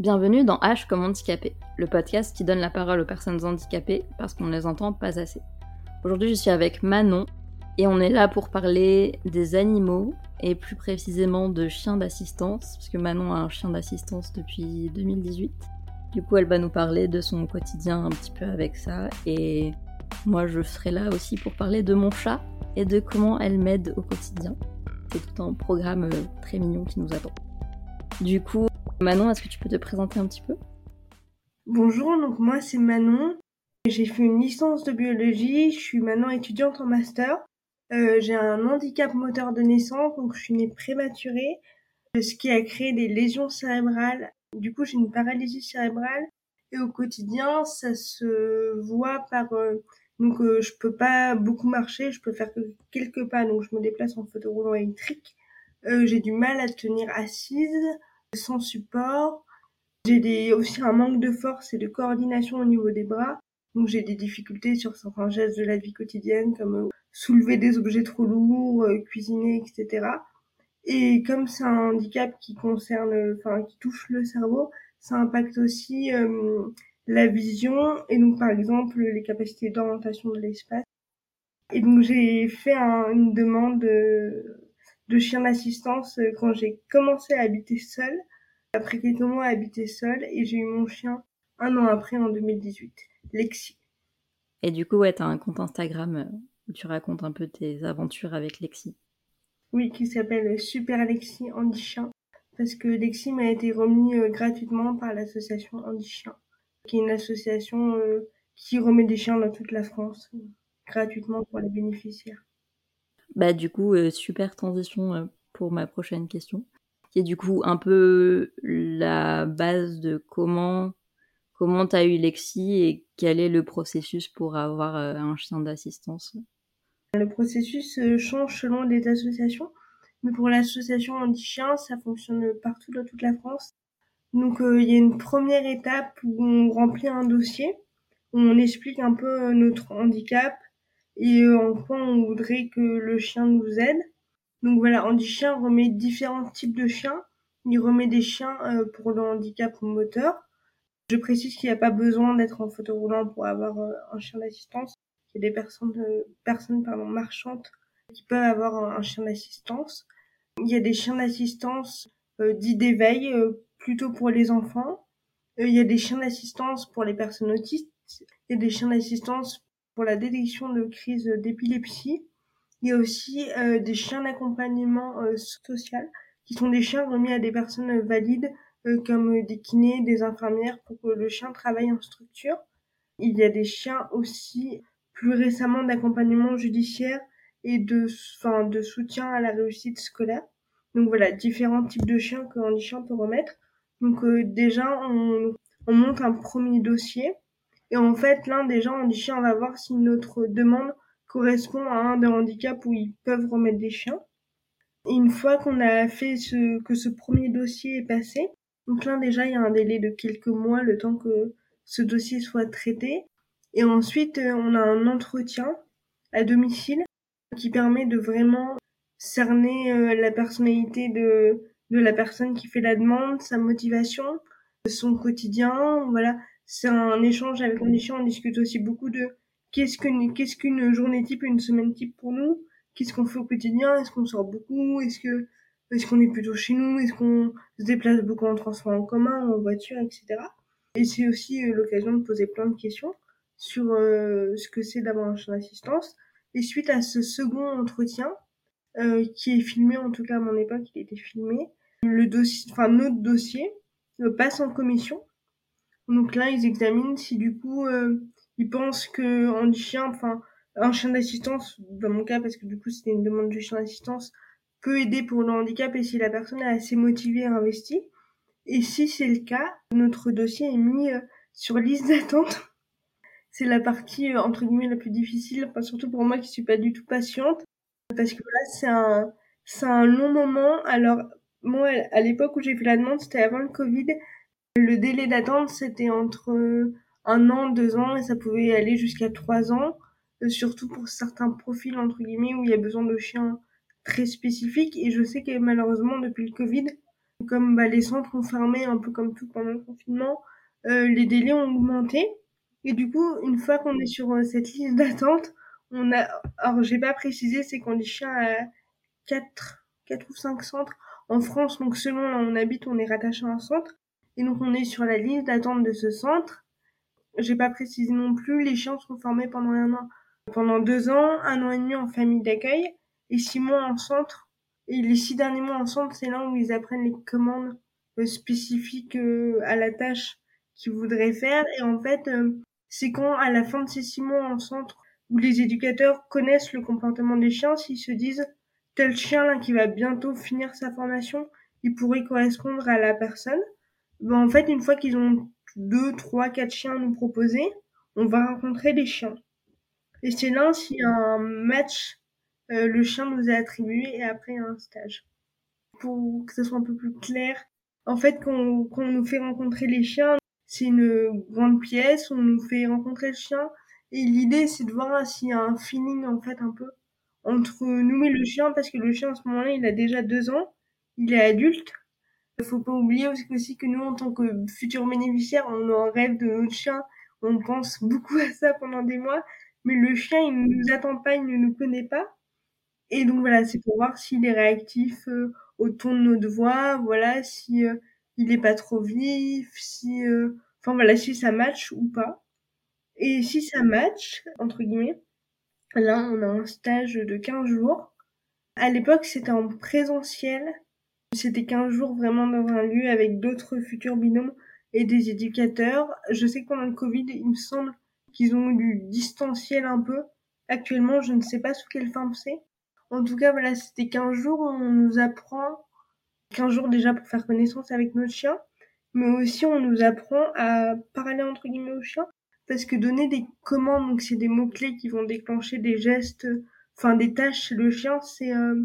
Bienvenue dans H comme handicapé, le podcast qui donne la parole aux personnes handicapées parce qu'on ne les entend pas assez. Aujourd'hui, je suis avec Manon et on est là pour parler des animaux et plus précisément de chiens d'assistance, parce que Manon a un chien d'assistance depuis 2018. Du coup, elle va nous parler de son quotidien un petit peu avec ça et moi je serai là aussi pour parler de mon chat et de comment elle m'aide au quotidien. C'est tout un programme euh, très mignon qui nous attend. Du coup, Manon, est-ce que tu peux te présenter un petit peu? Bonjour, donc moi c'est Manon. J'ai fait une licence de biologie, je suis maintenant étudiante en master. Euh, j'ai un handicap moteur de naissance, donc je suis née prématurée, ce qui a créé des lésions cérébrales. Du coup, j'ai une paralysie cérébrale et au quotidien, ça se voit par euh, donc euh, je peux pas beaucoup marcher, je peux faire que quelques pas, donc je me déplace en fauteuil roulant électrique. Euh, j'ai du mal à tenir assise sans support. J'ai aussi un manque de force et de coordination au niveau des bras. Donc j'ai des difficultés sur certains gestes de la vie quotidienne comme euh, soulever des objets trop lourds, euh, cuisiner, etc. Et comme c'est un handicap qui concerne, enfin qui touche le cerveau, ça impacte aussi euh, la vision et donc par exemple les capacités d'orientation de l'espace. Et donc j'ai fait une demande de, chien d'assistance quand j'ai commencé à habiter seule après quelques mois à habiter seule et j'ai eu mon chien un an après en 2018, Lexi. Et du coup, ouais, t'as un compte Instagram euh, où tu racontes un peu tes aventures avec Lexi. Oui, qui s'appelle Super Lexi Andy Chien, parce que Lexi m'a été remis euh, gratuitement par l'association Andy Chien, qui est une association euh, qui remet des chiens dans toute la France, gratuitement pour les bénéficiaires. Bah du coup, super transition pour ma prochaine question. Qui est du coup un peu la base de comment comment tu as eu Lexi et quel est le processus pour avoir euh, un chien d'assistance? Le processus euh, change selon les associations, mais pour l'association Anti-Chien, ça fonctionne partout dans toute la France. Donc euh, il y a une première étape où on remplit un dossier, où on explique un peu notre handicap et en quoi on voudrait que le chien nous aide? Donc voilà, Chien remet différents types de chiens. Il remet des chiens euh, pour le handicap moteur. Je précise qu'il n'y a pas besoin d'être en fauteuil roulant pour avoir euh, un chien d'assistance. Il y a des personnes, euh, personnes pardon, marchandes qui peuvent avoir un, chien d'assistance. Il y a des chiens d'assistance dits d'éveil, plutôt pour les enfants. il y a des chiens d'assistance pour les personnes autistes. Il y a des chiens d'assistance pour la détection de crises d'épilepsie. Il y a aussi euh, des chiens d'accompagnement euh, social, qui sont des chiens remis à des personnes valides, euh, comme des kinés, des infirmières, pour que le chien travaille en structure. Il y a des chiens aussi, plus récemment, d'accompagnement judiciaire et de, de soutien à la réussite scolaire. Donc voilà, différents types de chiens que Chien peut remettre. Donc déjà, on monte un premier dossier. Et en fait, là, déjà, Chien va voir si notre demande correspond à un des handicaps où ils peuvent remettre des chiens. Une fois qu'on a fait ce, que ce premier dossier est passé, donc là déjà il y a un délai de quelques mois le temps que ce dossier soit traité. Et ensuite euh, on a un entretien à domicile qui permet de vraiment cerner euh, la personnalité de, de la personne qui fait la demande, sa motivation, son quotidien. Voilà, c'est un échange avec chien. On discute aussi beaucoup de qu'est-ce qu'une qu'est-ce qu'une journée type, une semaine type pour nous? Qu'est-ce qu'on fait au quotidien? Est-ce qu'on sort beaucoup? Est-ce que est-ce qu'on est plutôt chez nous? Est-ce qu'on se déplace beaucoup en transport en commun, en voiture, etc. Et c'est aussi euh, l'occasion de poser plein de questions sur euh, ce que c'est d'avoir un chien d'assistance. Et suite à ce second entretien, euh, qui est filmé, en tout cas à mon époque, il était filmé, le dossier, enfin notre dossier passe en commission. Donc là, ils examinent si du coup ils pensent que un chien, enfin un chien d'assistance, dans mon cas parce que du coup c'était une demande de chien d'assistance, peut aider pour le handicap et si la personne est assez motivée et investie. Et si c'est le cas, notre dossier est mis euh, sur liste d'attente. C'est la partie euh, entre guillemets la plus difficile, enfin, surtout pour moi qui suis pas du tout patiente, parce que là c'est un c'est un long moment. Alors moi à l'époque où j'ai fait la demande, c'était avant le Covid. Le délai d'attente c'était entre un an, deux ans, et ça pouvait aller jusqu'à trois ans, euh, surtout pour certains profils, entre guillemets, où il y a besoin de chiens très spécifiques. Et je sais que malheureusement, depuis le Covid, comme bah, les centres ont fermé un peu comme tout pendant le confinement, les délais ont augmenté. Et du coup, une fois qu'on est sur cette liste d'attente, on a, alors j'ai pas précisé, c'est qu'on est chien à 4, 4 ou 5 centres en France. Donc selon là où on habite, on est rattaché à un centre. Et donc on est sur la liste d'attente de ce centre. J'ai pas précisé non plus, les chiens sont formés pendant un an. Pendant deux ans, un an et demi en famille d'accueil et six mois en centre. Et les six derniers mois en centre, c'est là où ils apprennent les commandes euh, spécifiques euh, à la tâche qu'ils voudraient faire. Et en fait, euh, c'est quand, à la fin de ces six mois en centre, où les éducateurs connaissent le comportement des chiens, s'ils se disent tel chien là qui va bientôt finir sa formation, il pourrait correspondre à la personne. Ben, en fait, une fois qu'ils ont deux, trois, quatre chiens à nous proposer, on va rencontrer les chiens. Et c'est là si un match, euh, le chien nous est attribué et après un stage. Pour que ce soit un peu plus clair, en fait, quand, quand on nous fait rencontrer les chiens, c'est une grande pièce, on nous fait rencontrer le chien, et l'idée, c'est de voir s'il y a un feeling, en fait, un peu entre nous et le chien, parce que le chien, à ce moment-là, il a déjà deux ans, il est adulte. Il faut pas oublier aussi que nous, en tant que futurs bénéficiaires, on a un rêve de notre chien, on pense beaucoup à ça pendant des mois, mais le chien, il ne nous attend pas, il ne nous connaît pas. Et donc voilà, c'est pour voir s'il est réactif euh, au ton de notre voix, voilà, si euh, il est pas trop vif, si, euh, enfin voilà, si ça match ou pas. Et si ça match, entre guillemets, là, on a un stage de 15 jours. À l'époque, c'était en présentiel. C'était 15 jours vraiment dans un lieu avec d'autres futurs binômes et des éducateurs. Je sais que pendant le Covid, il me semble qu'ils ont eu du distanciel un peu. Actuellement, je ne sais pas sous quelle forme c'est. En tout cas, voilà, c'était 15 jours, on nous apprend 15 jours déjà pour faire connaissance avec notre chien, mais aussi on nous apprend à parler entre guillemets au chien, parce que donner des commandes, donc c'est des mots-clés qui vont déclencher des gestes, enfin des tâches chez le chien, c'est euh,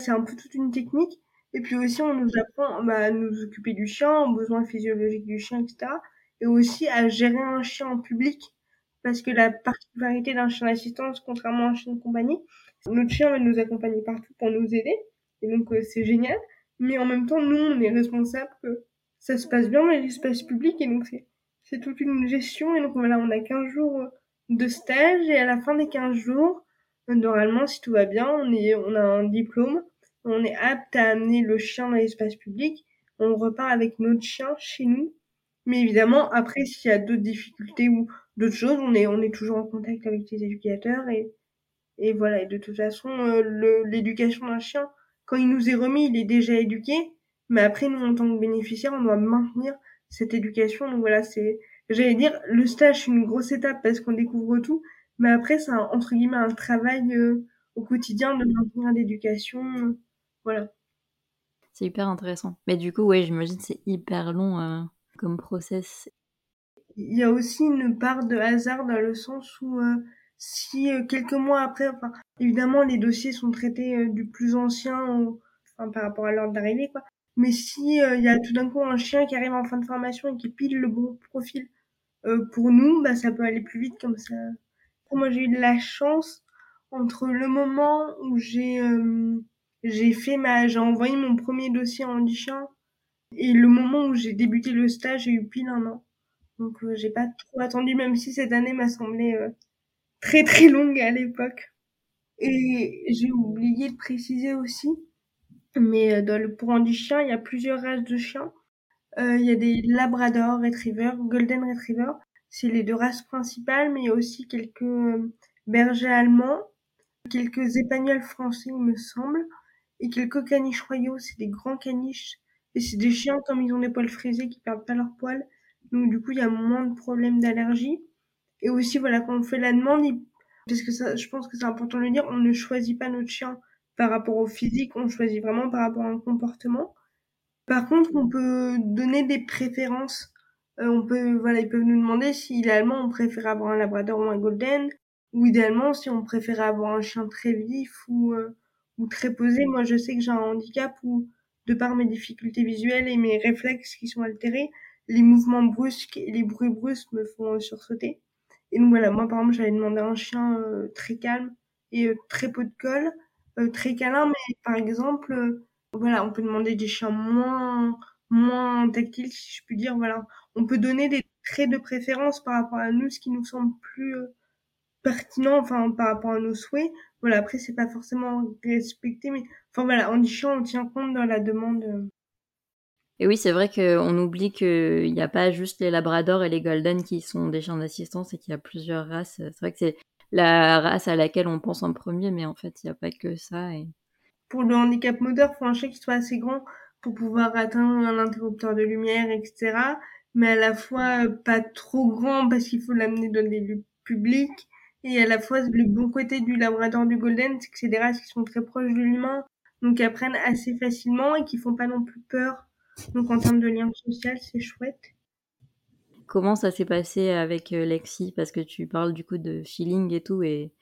c'est un peu toute une technique. Et puis aussi, on nous apprend bah, à nous occuper du chien, aux besoins physiologiques du chien, etc. Et aussi à gérer un chien en public. Parce que la particularité d'un chien d'assistance, contrairement à un chien de compagnie, notre chien va nous accompagner partout pour nous aider. Et donc, euh, c'est génial. Mais en même temps, nous, on est responsable que ça se passe bien dans l'espace public. Et donc, c'est toute une gestion. Et donc voilà, on a 15 jours de stage et à la fin des 15 jours, normalement, si tout va bien, on, est, on a un diplôme, on est apte à amener le chien dans l'espace public. On repart avec notre chien chez nous. Mais évidemment, après, s'il y a d'autres difficultés ou d'autres choses, on est, toujours en contact avec les éducateurs et, voilà. De toute façon, euh, l'éducation d'un chien, quand il nous est remis, il est déjà éduqué. Mais après, nous, en tant que bénéficiaires, on doit maintenir cette éducation. Donc voilà, c'est, j'allais dire, le stage, c'est une grosse étape parce qu'on découvre tout, mais après, c'est entre guillemets un travail euh, au quotidien de maintenir l'éducation. Euh, voilà. C'est hyper intéressant. Mais du coup, ouais, j'imagine c'est hyper long euh, comme process. Il y a aussi une part de hasard dans le sens où si quelques mois après, enfin, évidemment, les dossiers sont traités du plus ancien enfin, par rapport à l'ordre d'arrivée, quoi. Mais si euh, il y a tout d'un coup un chien qui arrive en fin de formation et qui pile le bon profil euh, pour nous, bah ça peut aller plus vite comme ça. Moi j'ai eu de la chance entre le moment où j'ai euh, j'ai fait ma j'ai envoyé mon premier dossier en chien et le moment où j'ai débuté le stage, j'ai eu pile un an. Donc j'ai pas trop attendu même si cette année m'a semblé très très longue à l'époque. Et j'ai oublié de préciser aussi mais euh, dans le, pour du chien, il y a plusieurs races de chiens. Euh, il y a des Labrador Retriever, Golden Retriever. C'est les deux races principales, mais il y a aussi quelques euh, bergers allemands, quelques épagnols français, il me semble, et quelques caniches royaux. C'est des grands caniches. Et c'est des chiens, comme ils ont des poils frisés, qui perdent pas leurs poils. Donc, du coup, il y a moins de problèmes d'allergie. Et aussi, voilà, quand on fait la demande, parce que ça, je pense que c'est important de le dire, on ne choisit pas notre chien par rapport au physique, on choisit vraiment par rapport à un comportement. Par contre, on peut donner des préférences. Euh, on peut, voilà, ils peuvent nous demander si idéalement on préfère avoir un labrador ou un golden, ou idéalement si on préfère avoir un chien très vif ou, euh, très posé. Moi, je sais que j'ai un handicap où, de par mes difficultés visuelles et mes réflexes qui sont altérés, les mouvements brusques et les bruits brusques me font euh, sursauter. Et donc voilà, moi par exemple, j'avais demandé un chien très calme et très peu de colle. Euh, très câlin, mais par exemple, voilà, on peut demander des chiens moins moins tactiles, si je puis dire. Voilà, on peut donner des traits de préférence par rapport à nous, ce qui nous semble plus euh, pertinent, enfin par rapport à nos souhaits. Voilà, après c'est pas forcément respecté, mais enfin voilà, en chiant, on tient compte dans la demande. Euh. Et oui, c'est vrai qu'on oublie qu'il n'y a pas juste les labradors et les golden qui sont des chiens d'assistance et qu'il y a plusieurs races. C'est vrai que c'est la race à laquelle on pense en premier, mais en fait, il n'y a pas que ça. Et... Pour le handicap moteur, il faut un chien qui soit assez grand pour pouvoir atteindre un interrupteur de lumière, etc. Mais à la fois pas trop grand parce qu'il faut l'amener dans des lieux publics. Et à la fois, le bon côté du labrador du golden, c'est que c'est des races qui sont très proches de l'humain, donc qui apprennent assez facilement et qui font pas non plus peur. Donc en termes de lien social, c'est chouette. Comment ça s'est passé avec euh, Lexi? Parce que tu parles du coup de feeling et tout, et,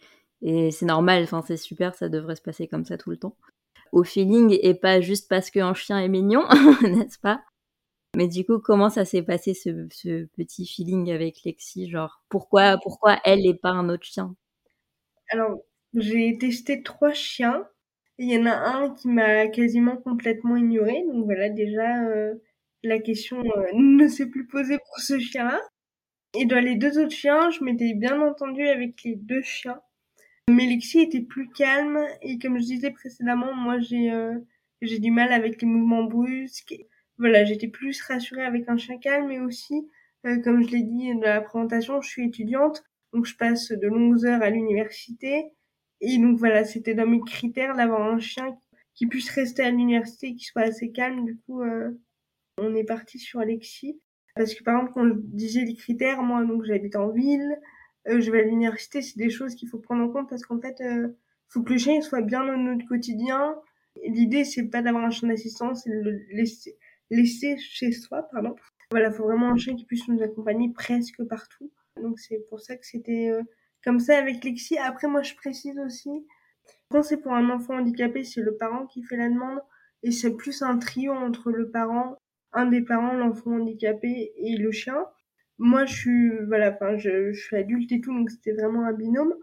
et c'est normal, enfin c'est super, ça devrait se passer comme ça tout le temps. Au feeling et pas juste parce qu'un chien est mignon, n'est-ce pas? Mais du coup, comment ça s'est passé ce, ce, petit feeling avec Lexi? Genre, pourquoi, pourquoi elle et pas un autre chien? Alors, j'ai testé trois chiens. Il y en a un qui m'a quasiment complètement ignoré, donc voilà déjà euh, la question euh, ne s'est plus posée pour ce chien-là. Et dans les deux autres chiens, je m'étais bien entendue avec les deux chiens. Mélixie était plus calme et comme je disais précédemment, moi j'ai euh, j'ai du mal avec les mouvements brusques. Voilà, j'étais plus rassurée avec un chien calme et aussi, euh, comme je l'ai dit dans la présentation, je suis étudiante, donc je passe de longues heures à l'université. Et donc voilà, c'était dans mes critères d'avoir un chien qui puisse rester à l'université, qui soit assez calme. Du coup, euh, on est parti sur Alexis. Parce que par exemple, quand je disais les critères, moi, donc j'habite en ville, euh, je vais à l'université, c'est des choses qu'il faut prendre en compte parce qu'en fait, euh, faut que le chien soit bien dans notre quotidien. L'idée, c'est pas d'avoir un chien d'assistance, c'est de le laisser, laisser chez soi, pardon. Voilà, faut vraiment un chien qui puisse nous accompagner presque partout. Donc c'est pour ça que c'était euh, comme ça avec Lexi. Après, moi, je précise aussi, quand c'est pour un enfant handicapé, c'est le parent qui fait la demande et c'est plus un trio entre le parent un des parents, l'enfant handicapé et le chien. Moi, je suis, voilà, enfin, je, je suis adulte et tout, donc c'était vraiment un binôme.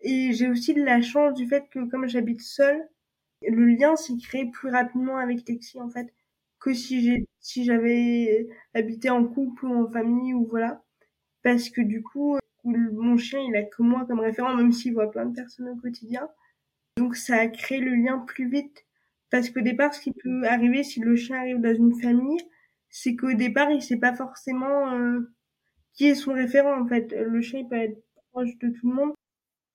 Et j'ai aussi de la chance du fait que comme j'habite seule, le lien s'est créé plus rapidement avec Lexi, en fait, que si j'ai, si j'avais habité en couple ou en famille ou voilà. Parce que du coup, mon chien, il a que moi comme référent, même s'il voit plein de personnes au quotidien. Donc ça a créé le lien plus vite parce qu'au départ, ce qui peut arriver si le chien arrive dans une famille, c'est qu'au départ, il sait pas forcément euh, qui est son référent en fait. Le chien il peut être proche de tout le monde.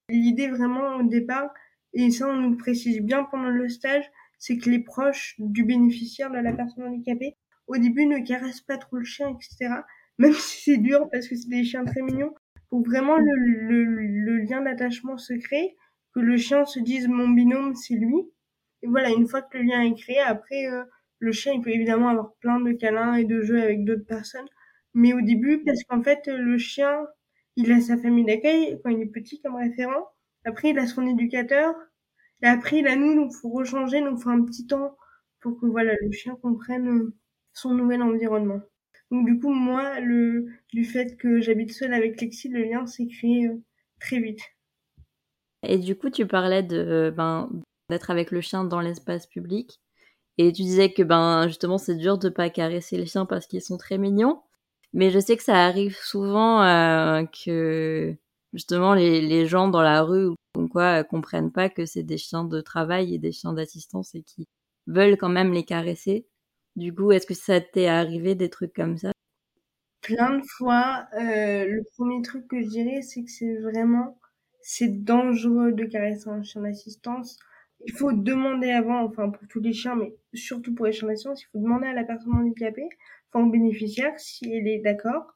L'idée vraiment au départ, et ça on nous précise bien pendant le stage, c'est que les proches du bénéficiaire de la personne handicapée, au début ne caressent pas trop le chien, etc. Même si c'est dur parce que c'est des chiens très mignons, pour vraiment le, le, le lien d'attachement se crée, que le chien se dise mon binôme c'est lui, et voilà, une fois que le lien est créé, après, euh, le chien, il peut évidemment avoir plein de câlins et de jeux avec d'autres personnes. Mais au début, parce qu'en fait, le chien, il a sa famille d'accueil quand il est petit comme référent. Après, il a son éducateur. Et après, il a nous, donc faut rechanger, donc faut un petit temps pour que voilà, le chien comprenne euh, son nouvel environnement. Donc du coup, moi, le du fait que j'habite seule avec Lexi, le lien s'est créé euh, très vite. Et du coup, tu parlais de ben d'être avec le chien dans l'espace public. Et tu disais que ben justement c'est dur de pas caresser les chiens parce qu'ils sont très mignons. Mais je sais que ça arrive souvent euh, que justement les, les, gens dans la rue ou quoi comprennent pas que c'est des chiens de travail et des chiens d'assistance et qui veulent quand même les caresser. Du coup, est-ce que ça t'est arrivé des trucs comme ça? Plein de fois. Euh, le premier truc que je dirais, c'est que c'est vraiment c'est dangereux de caresser un chien d'assistance il faut demander avant, enfin pour tous les chiens, mais surtout pour les chiens d'assistance, il faut demander à la personne handicapée, enfin au bénéficiaire, si elle est d'accord.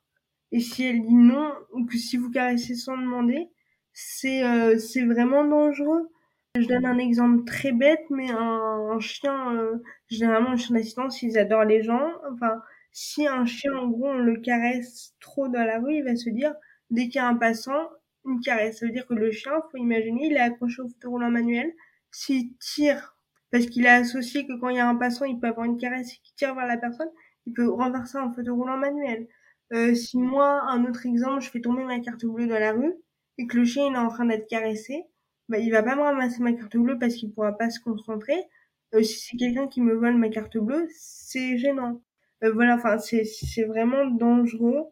Et si elle dit non, ou que si vous caressez sans demander, c'est euh, c'est vraiment dangereux. Je donne un exemple très bête, mais un, chien, euh, généralement un chien d'assistance, ils adorent les gens. Enfin, si un chien, en gros, on le caresse trop dans la rue, il va se dire, dès qu'il y a un passant, une caresse. Ça veut dire que le chien, faut imaginer, il est accroché au fauteuil roulant manuel s'il tire, parce qu'il a associé que quand il y a un passant, il peut avoir une caresse qui tire vers la personne, il peut renverser un fauteuil roulant manuel. Euh, si moi, un autre exemple, je fais tomber ma carte bleue dans la rue et que le chien il est en train d'être caressé, bah, il va pas me ramasser ma carte bleue parce qu'il pourra pas se concentrer. si c'est quelqu'un qui me vole ma carte bleue, c'est gênant. voilà, enfin, c'est, c'est vraiment dangereux.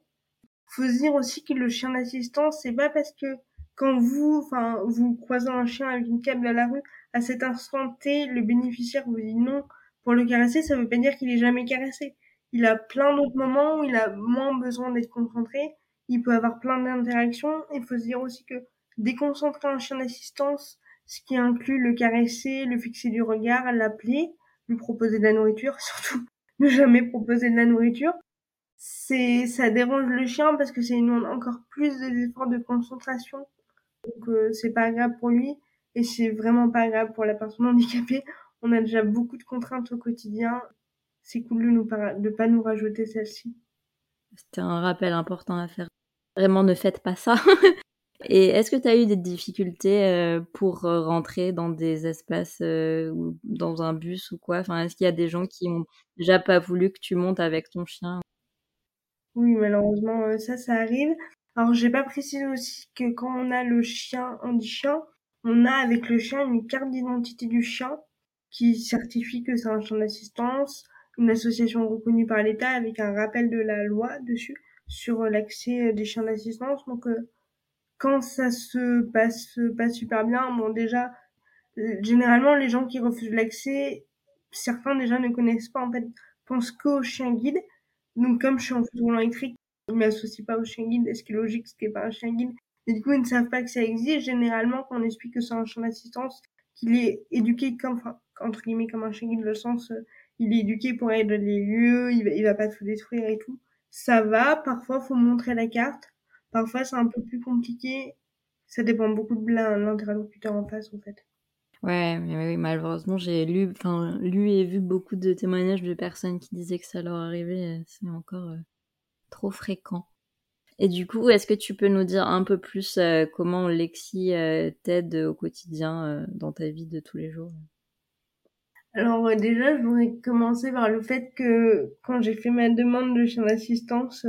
Faut se dire aussi que le chien d'assistance, c'est pas parce que quand vous, enfin, vous croisez un chien avec une câble à la rue, à cet instant T, le bénéficiaire vous dit non pour le caresser, ça veut pas dire qu'il est jamais caressé. Il a plein d'autres moments où il a moins besoin d'être concentré. Il peut avoir plein d'interactions. Il faut se dire aussi que déconcentrer un chien d'assistance, ce qui inclut le caresser, le fixer du regard, l'appeler, lui proposer de la nourriture, surtout ne jamais proposer de la nourriture, c'est ça dérange le chien parce que c'est une encore plus d'efforts de concentration. Donc euh, c'est pas agréable pour lui et c'est vraiment pas agréable pour la personne handicapée. On a déjà beaucoup de contraintes au quotidien. C'est cool de de pas nous rajouter celle-ci. C'était un rappel important à faire. Vraiment, ne faites pas ça. Et est-ce que tu as eu des difficultés euh, pour euh, rentrer dans des espaces ou dans un bus ou quoi? Enfin, est-ce qu'il y a des gens qui ont déjà pas voulu que tu montes avec ton chien? Oui, malheureusement, ça, ça arrive. Alors, j'ai pas précisé aussi que quand on a le chien handi-chien, on a avec le chien une carte d'identité du chien qui certifie que c'est un chien d'assistance, une association reconnue par l'État avec un rappel de la loi dessus sur l'accès des chiens d'assistance. Donc, euh, quand ça se passe pas super bien, bon déjà, généralement les gens qui refusent l'accès, certains déjà ne connaissent pas en fait, pensent qu'au chien guide. Donc comme je suis en fauteuil électrique, ils m'associent pas au chien guide, ce qui est logique, ce qui est pas un chien guide? Et du coup, ils ne savent pas que ça existe. Généralement, quand on explique que c'est un chien d'assistance, qu'il est éduqué comme, enfin, entre guillemets, comme un chien guide, le sens, euh, il est éduqué pour aider les lieux, il il va pas tout détruire et tout. Ça va. Parfois, faut montrer la carte. Parfois, c'est un peu plus compliqué. Ça dépend beaucoup de l'interlocuteur en face, en fait. Ouais, mais oui, malheureusement, j'ai lu, enfin, lu et vu beaucoup de témoignages de personnes qui disaient que ça leur arrivait. C'est encore euh, trop fréquent. Et du coup, est-ce que tu peux nous dire un peu plus euh, comment Lexi euh, t'aide au quotidien euh, dans ta vie de tous les jours? Alors déjà, je voudrais commencer par le fait que quand j'ai fait ma demande de chien d'assistance,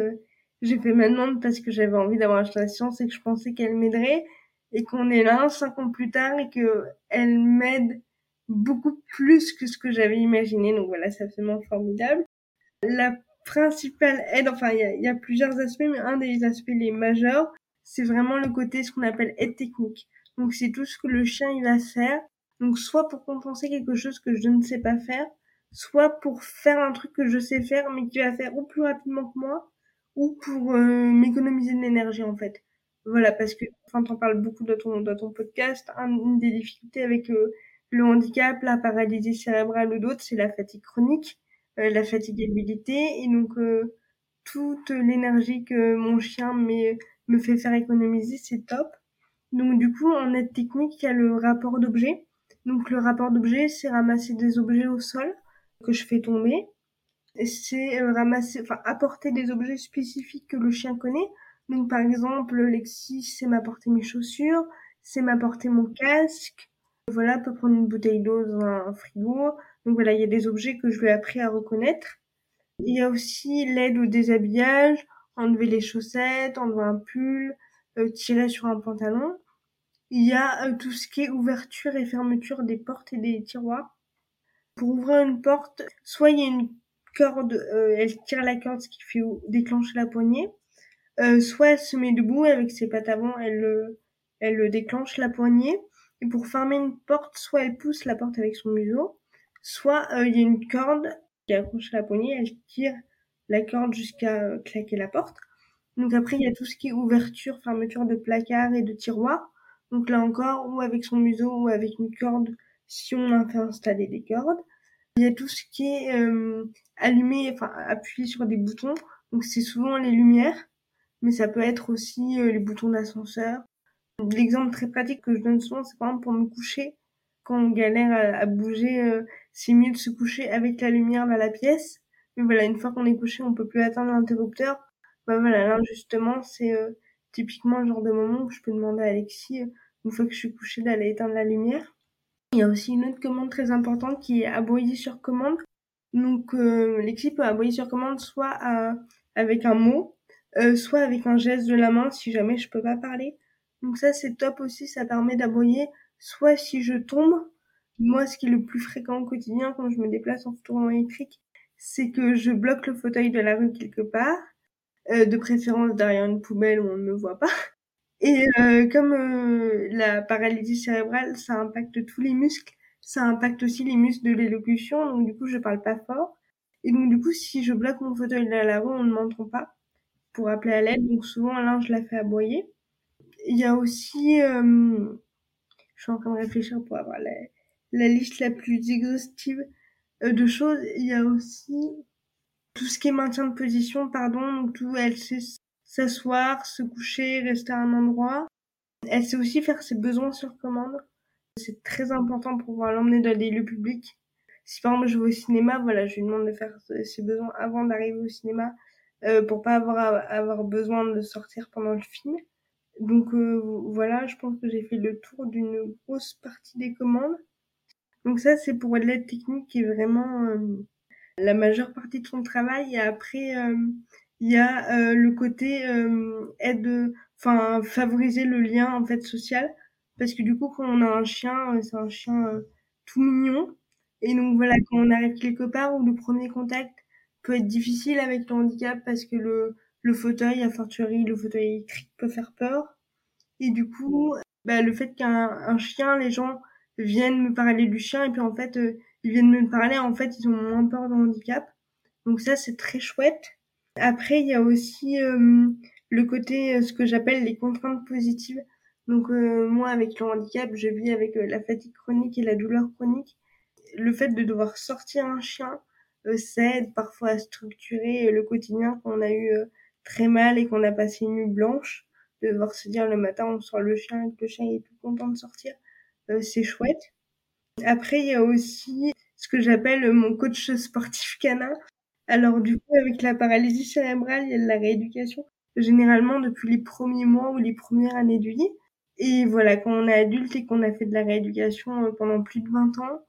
j'ai fait ma demande parce que j'avais envie d'avoir un chien d'assistance et que je pensais qu'elle m'aiderait et qu'on est là cinq ans plus tard et que elle m'aide beaucoup plus que ce que j'avais imaginé. Donc voilà, c'est absolument formidable. La principale aide, enfin il y a, plusieurs aspects, mais un des aspects les majeurs, c'est vraiment le côté ce qu'on appelle aide technique. Donc c'est tout ce que le chien il va faire. Donc soit pour compenser quelque chose que je ne sais pas faire, soit pour faire un truc que je sais faire mais qui va faire ou plus rapidement que moi, ou pour euh, m'économiser de l'énergie en fait. Voilà, parce que enfin t'en parles beaucoup dans ton dans ton podcast. une des difficultés avec euh, le handicap, la paralysie cérébrale ou d'autres, c'est la fatigue chronique. Euh, la fatigabilité et donc euh, toute l'énergie que mon chien me, me fait faire économiser, c'est top. Donc du coup, en aide technique, il y a le rapport d'objets. Donc le rapport d'objets, c'est ramasser des objets au sol que je fais tomber. C'est euh, ramasser, enfin apporter des objets spécifiques que le chien connaît. Donc par exemple, Lexi, c'est m'apporter mes chaussures, c'est m'apporter mon casque. Voilà, peut prendre une bouteille d'eau dans un frigo, donc voilà, il y a des objets que je lui ai appris à reconnaître. Il y a aussi l'aide au déshabillage, enlever les chaussettes, enlever un pull, euh, tirer sur un pantalon. Il y a euh, tout ce qui est ouverture et fermeture des portes et des tiroirs. Pour ouvrir une porte, soit il y a une corde, euh, elle tire la corde, ce qui fait déclencher la poignée, soit elle se met debout avec ses pattes avant, elle, elle déclenche la poignée. Et pour fermer une porte, soit elle pousse la porte avec son museau, soit euh, il y a une corde qui accroche la poignée, elle tire la corde jusqu'à euh, claquer la porte. Donc après, il y a tout ce qui est ouverture, fermeture de placard et de tiroirs. Donc là encore, ou avec son museau ou avec une corde, si on a fait installer des cordes. Il y a tout ce qui est euh, allumé, enfin appuyé sur des boutons. Donc c'est souvent les lumières, mais ça peut être aussi les boutons d'ascenseur. L'exemple très pratique que je donne souvent, c'est par exemple pour me coucher quand on galère à, bouger, euh, c'est mieux de se coucher avec la lumière dans la pièce. Mais voilà, une fois qu'on est couché, on peut plus atteindre l'interrupteur. Bah voilà, là justement, c'est euh, typiquement le genre de moment où je peux demander à Alexis, euh, une fois que je suis couchée, d'aller éteindre la lumière. Il y a aussi une autre commande très importante qui est aboyer sur commande. Donc Alexis peut aboyer sur commande soit avec un mot, soit avec un geste de la main si jamais je peux pas parler. Donc ça c'est top aussi, ça permet d'aboyer soit si je tombe, Moi, ce qui est le plus fréquent au quotidien quand je me déplace en fauteuil électrique, c'est que je bloque le fauteuil de la rue quelque part, euh, de préférence derrière une poubelle où on ne me voit pas. Et euh, comme euh, la paralysie cérébrale, ça impacte tous les muscles, ça impacte aussi les muscles de l'élocution, donc du coup je parle pas fort. Et donc du coup si je bloque mon fauteuil à la rue, on ne m'entend pas pour appeler à l'aide, donc souvent là je la fais aboyer. Il y a aussi, euh, je suis en train de réfléchir pour avoir la, la liste la plus exhaustive de choses, il y a aussi tout ce qui est maintien de position, pardon, donc tout, sait s'asseoir, se coucher, rester à un endroit. Elle sait aussi faire ses besoins sur commande. C'est très important pour pouvoir l'emmener dans des lieux publics. Si par exemple je vais au cinéma, voilà, je lui demande de faire ses besoins avant d'arriver au cinéma euh, pour pas avoir avoir besoin de sortir pendant le film. Donc euh, voilà, je pense que j'ai fait le tour d'une grosse partie des commandes. Donc ça c'est pour l'aide technique qui est vraiment euh, la majeure partie de son travail. Et après, euh, il y a euh, le côté euh, aide, enfin favoriser le lien en fait social, parce que du coup quand on a un chien, c'est un chien tout mignon, et donc voilà quand on arrive quelque part où le premier contact peut être difficile avec le handicap parce que le le fauteuil, à fortiori le fauteuil électrique peut faire peur, et du coup bah, le fait qu'un chien, les gens viennent me parler du chien et puis en fait ils viennent me parler, en fait, ils ont moins peur de handicap. Donc ça, c'est très chouette. Après, il y a aussi euh, le côté, euh, ce que j'appelle les contraintes positives. Donc euh, moi, avec le handicap, je vis avec la fatigue chronique et la douleur chronique. Le fait de devoir sortir un chien, ça aide parfois à structurer le quotidien qu'on a eu très mal et qu'on a passé une nuit blanche. De devoir se dire le matin, on sort le chien et que le chien est tout content de sortir, c'est chouette. Après, il y a aussi ce que j'appelle mon coach sportif canin. Alors du coup, avec la paralysie cérébrale, il y a de la rééducation, généralement depuis les premiers mois ou les premières années de vie. Et voilà, quand on est adulte et qu'on a fait de la rééducation euh, pendant plus de 20 ans,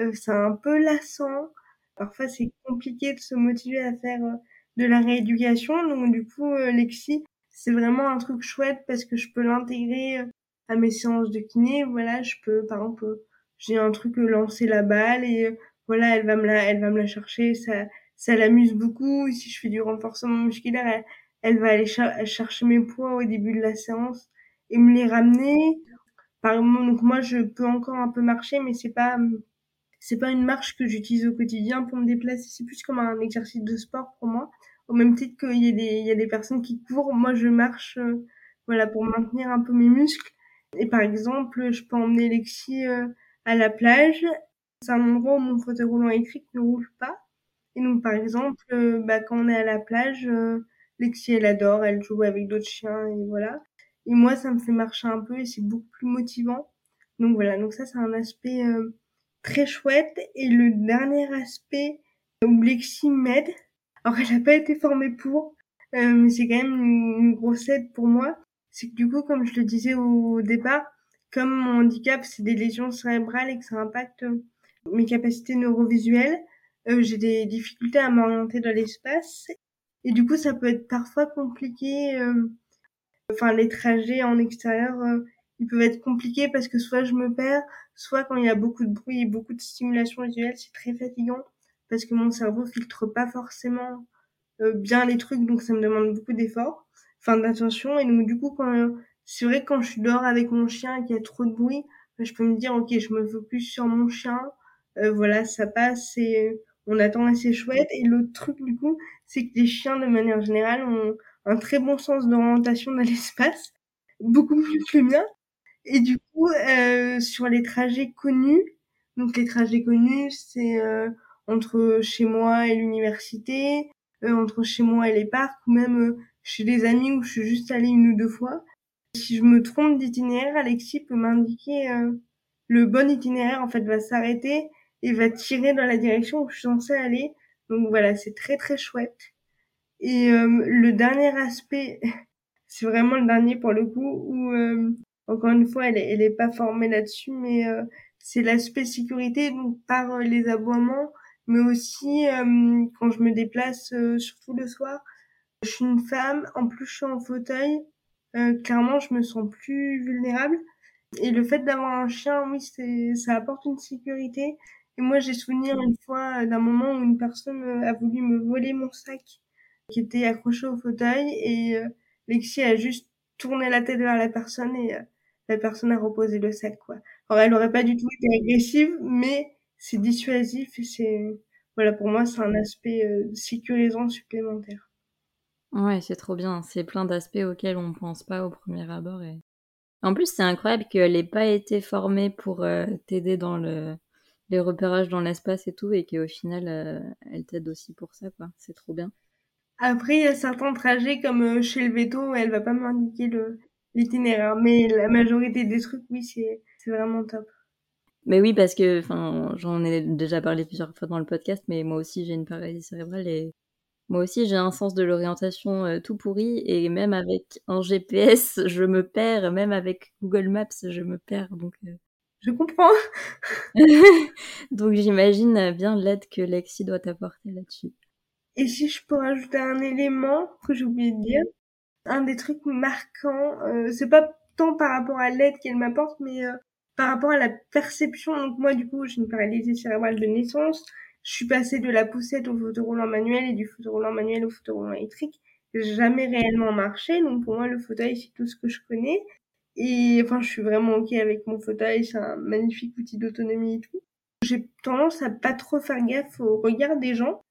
euh, c'est un peu lassant. Parfois, c'est compliqué de se motiver à faire euh, de la rééducation. Donc du coup, Lexi, c'est vraiment un truc chouette parce que je peux l'intégrer à mes séances de kiné. Voilà, je peux par exemple j'ai un truc euh, lancer la balle et euh, voilà, elle va me la, elle va me la chercher, ça, ça l'amuse beaucoup. Si je fais du renforcement musculaire, elle, va aller chercher mes poids au début de la séance et me les ramener. Par donc moi, je peux encore un peu marcher, mais c'est pas, c'est pas une marche que j'utilise au quotidien pour me déplacer. C'est plus comme un exercice de sport pour moi. Au même titre qu'il y a des, il y a des personnes qui courent, moi je marche, euh, voilà, pour maintenir un peu mes muscles. Et par exemple, je peux emmener Lexi à la plage. C'est un endroit où mon fauteuil roulant électrique ne roule pas. Donc, par exemple, euh, bah, quand on est à la plage, euh, Lexi, elle adore, elle joue avec d'autres chiens et voilà. Et moi, ça me fait marcher un peu et c'est beaucoup plus motivant. Donc voilà, donc ça, c'est un aspect euh, très chouette. Et le dernier aspect où Lexi m'aide, alors elle n'a pas été formée pour, mais c'est quand même une, une, grosse aide pour moi, c'est que du coup, comme je le disais au départ, comme mon handicap, c'est des lésions cérébrales et que ça impacte euh, mes capacités neurovisuelles, euh, j'ai des difficultés à m'orienter dans l'espace. Et du coup, ça peut être parfois compliqué. Euh, enfin, les trajets en extérieur, ils peuvent être compliqués parce que soit je me perds, soit quand il y a beaucoup de bruit et beaucoup de stimulation visuelle, c'est très fatigant parce que mon cerveau filtre pas forcément bien les trucs, donc ça me demande beaucoup d'efforts, enfin d'attention. Et donc du coup, quand c'est vrai que quand je suis dehors avec mon chien et qu'il y a trop de bruit, je peux me dire, ok, je me focus sur mon chien, euh, voilà, ça passe et on attend assez chouette. Et l'autre truc, du coup, c'est que les chiens, de manière générale, ont un très bon sens d'orientation dans l'espace, beaucoup plus que le mien. Et du coup, euh, sur les trajets connus, donc les trajets connus, c'est euh, entre chez moi et l'université, entre chez moi et les parcs, ou même chez des amis où je suis juste allée une ou deux fois. Si je me trompe d'itinéraire, Alexis peut m'indiquer euh, le bon itinéraire. En fait, va s'arrêter et va tirer dans la direction où je suis censée aller. Donc voilà, c'est très très chouette. Et euh, le dernier aspect, c'est vraiment le dernier pour le coup, où euh, encore une fois, elle est, elle est pas formée là-dessus, mais c'est l'aspect sécurité, donc par les aboiements, mais aussi quand je me déplace, surtout le soir. Je suis une femme, en plus je suis en fauteuil, euh, clairement, je me sens plus vulnérable. Et le fait d'avoir un chien, oui, ça apporte une sécurité. Et moi, j'ai souvenir une fois d'un moment où une personne euh, a voulu me voler mon sac qui était accroché au fauteuil et euh, Lexi a juste tourné la tête vers la personne et euh, la personne a reposé le sac, quoi. Alors, elle aurait pas du tout été agressive, mais c'est dissuasif et c'est, voilà, pour moi, c'est un aspect sécurisant supplémentaire. Ouais, c'est trop bien. C'est plein d'aspects auxquels on pense pas au premier abord en plus, c'est incroyable qu'elle ait pas été formée pour euh, t'aider dans le, les repérages dans l'espace et tout, et qu'au final, euh, elle t'aide aussi pour ça, quoi. C'est trop bien. Après, il y a certains trajets, comme euh, chez le veto, elle va pas m'indiquer le, l'itinéraire. Mais la majorité des trucs, oui, c'est, c'est vraiment top. Mais oui, parce que, enfin, j'en ai déjà parlé plusieurs fois dans le podcast, mais moi aussi, j'ai une paralysie cérébrale et moi aussi, j'ai un sens de l'orientation euh, tout pourri et même avec un GPS, je me perds. Même avec Google Maps, je me perds. Donc, euh. Je comprends. donc, j'imagine bien l'aide que Lexi doit t'apporter là-dessus. Et si je peux rajouter un élément que j'ai oublié de dire, un des trucs marquants, euh, c'est pas tant par rapport à l'aide qu'elle m'apporte, mais par rapport à la perception. Donc moi, du coup, j'ai une paralysie cérébrale de naissance je suis passée de la poussette au fauteuil manuel et du fauteuil manuel au fauteuil électrique. J'ai jamais réellement marché, donc pour moi le fauteuil c'est tout ce que je connais. Et enfin, je suis vraiment ok avec mon fauteuil, c'est un magnifique outil d'autonomie et tout. J'ai tendance à pas trop faire gaffe au regard des gens,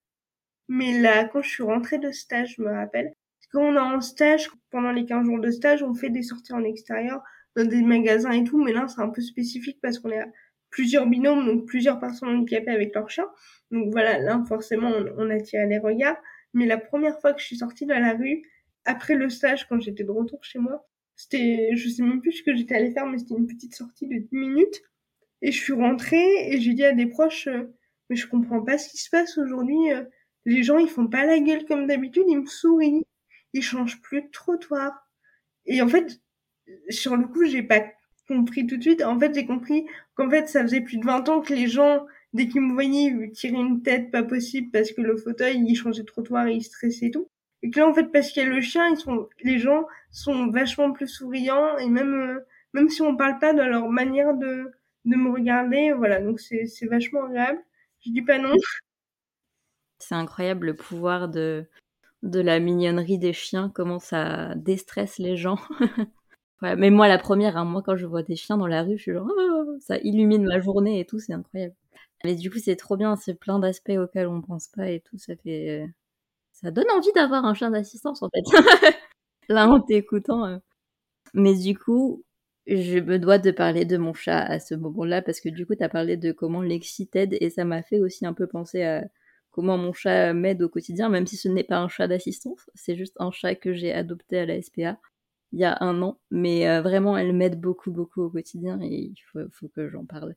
mais là, quand je suis rentrée de stage, je me rappelle, quand on est en stage, pendant les 15 jours de stage, on fait des sorties en extérieur dans des magasins et tout, mais là c'est un peu spécifique parce qu'on est à plusieurs binômes, donc plusieurs personnes handicapées avec leur chien. Donc voilà, là forcément on, attire les regards. Mais la première fois que je suis sortie dans la rue, après le stage, quand j'étais de retour chez moi, c'était, je sais même plus ce que j'étais allée faire, mais c'était une petite sortie de 10 minutes. Et je suis rentrée et j'ai dit à des proches, euh, mais je comprends pas ce qui se passe aujourd'hui. Euh, les gens, ils font pas la gueule comme d'habitude, ils me sourient. Ils changent plus de trottoir. Et en fait, sur le coup, j'ai pas compris tout de suite. En fait, j'ai compris qu'en fait, ça faisait plus de 20 ans que les gens, dès qu'ils me voyaient tirer une tête pas possible parce que le fauteuil, il changeait de trottoir et il stressait tout. Et que là, en fait, parce qu'il y a le chien, ils sont, les gens sont vachement plus souriants et même, euh, même si on parle pas de leur manière de, de me regarder, voilà. Donc c'est, c'est vachement agréable. Je dis pas non. C'est incroyable le pouvoir de, de la mignonnerie des chiens, comment ça déstresse les gens. mais moi, la première, hein, moi, quand je vois des chiens dans la rue, je suis genre, oh, ça illumine ma journée et tout, c'est incroyable. Mais du coup, c'est trop bien, c'est plein d'aspects auxquels on pense pas et tout, ça fait. Ça donne envie d'avoir un chien d'assistance, en fait. Là, en t'écoutant. Euh. Mais du coup, je me dois de parler de mon chat à ce moment-là, parce que du coup, tu parlé de comment Lexi t'aide, et ça m'a fait aussi un peu penser à comment mon chat m'aide au quotidien, même si ce n'est pas un chat d'assistance, c'est juste un chat que j'ai adopté à la SPA il y a un an, mais euh, vraiment, elle m'aide beaucoup, beaucoup au quotidien et il faut, que j'en parle.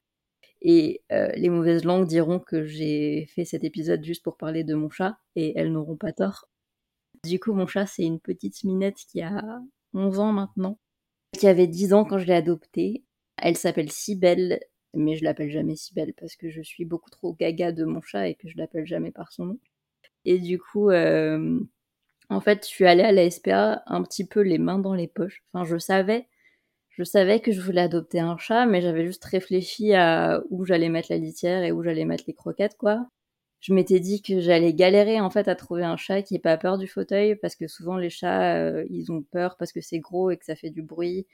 Et euh, les mauvaises langues diront que j'ai fait cet épisode juste pour parler de mon chat, et elles n'auront pas tort. Du coup, mon chat, c'est une petite minette qui a 11 ans maintenant, qui avait 10 ans quand je l'ai adoptée. Elle s'appelle Sibelle, mais je l'appelle jamais Sibelle parce que je suis beaucoup trop gaga de mon chat et que je l'appelle jamais par son nom. Et du coup, euh, en fait, je suis allée à la SPA un petit peu les mains dans les poches. Enfin, je savais, je savais que je voulais adopter un chat, mais j'avais juste réfléchi à où j'allais mettre la litière et où j'allais mettre les croquettes, quoi. Je m'étais dit que j'allais galérer en fait à trouver un chat qui ait pas peur du fauteuil parce que souvent les chats euh, ils ont peur parce que c'est gros et que ça fait du bruit.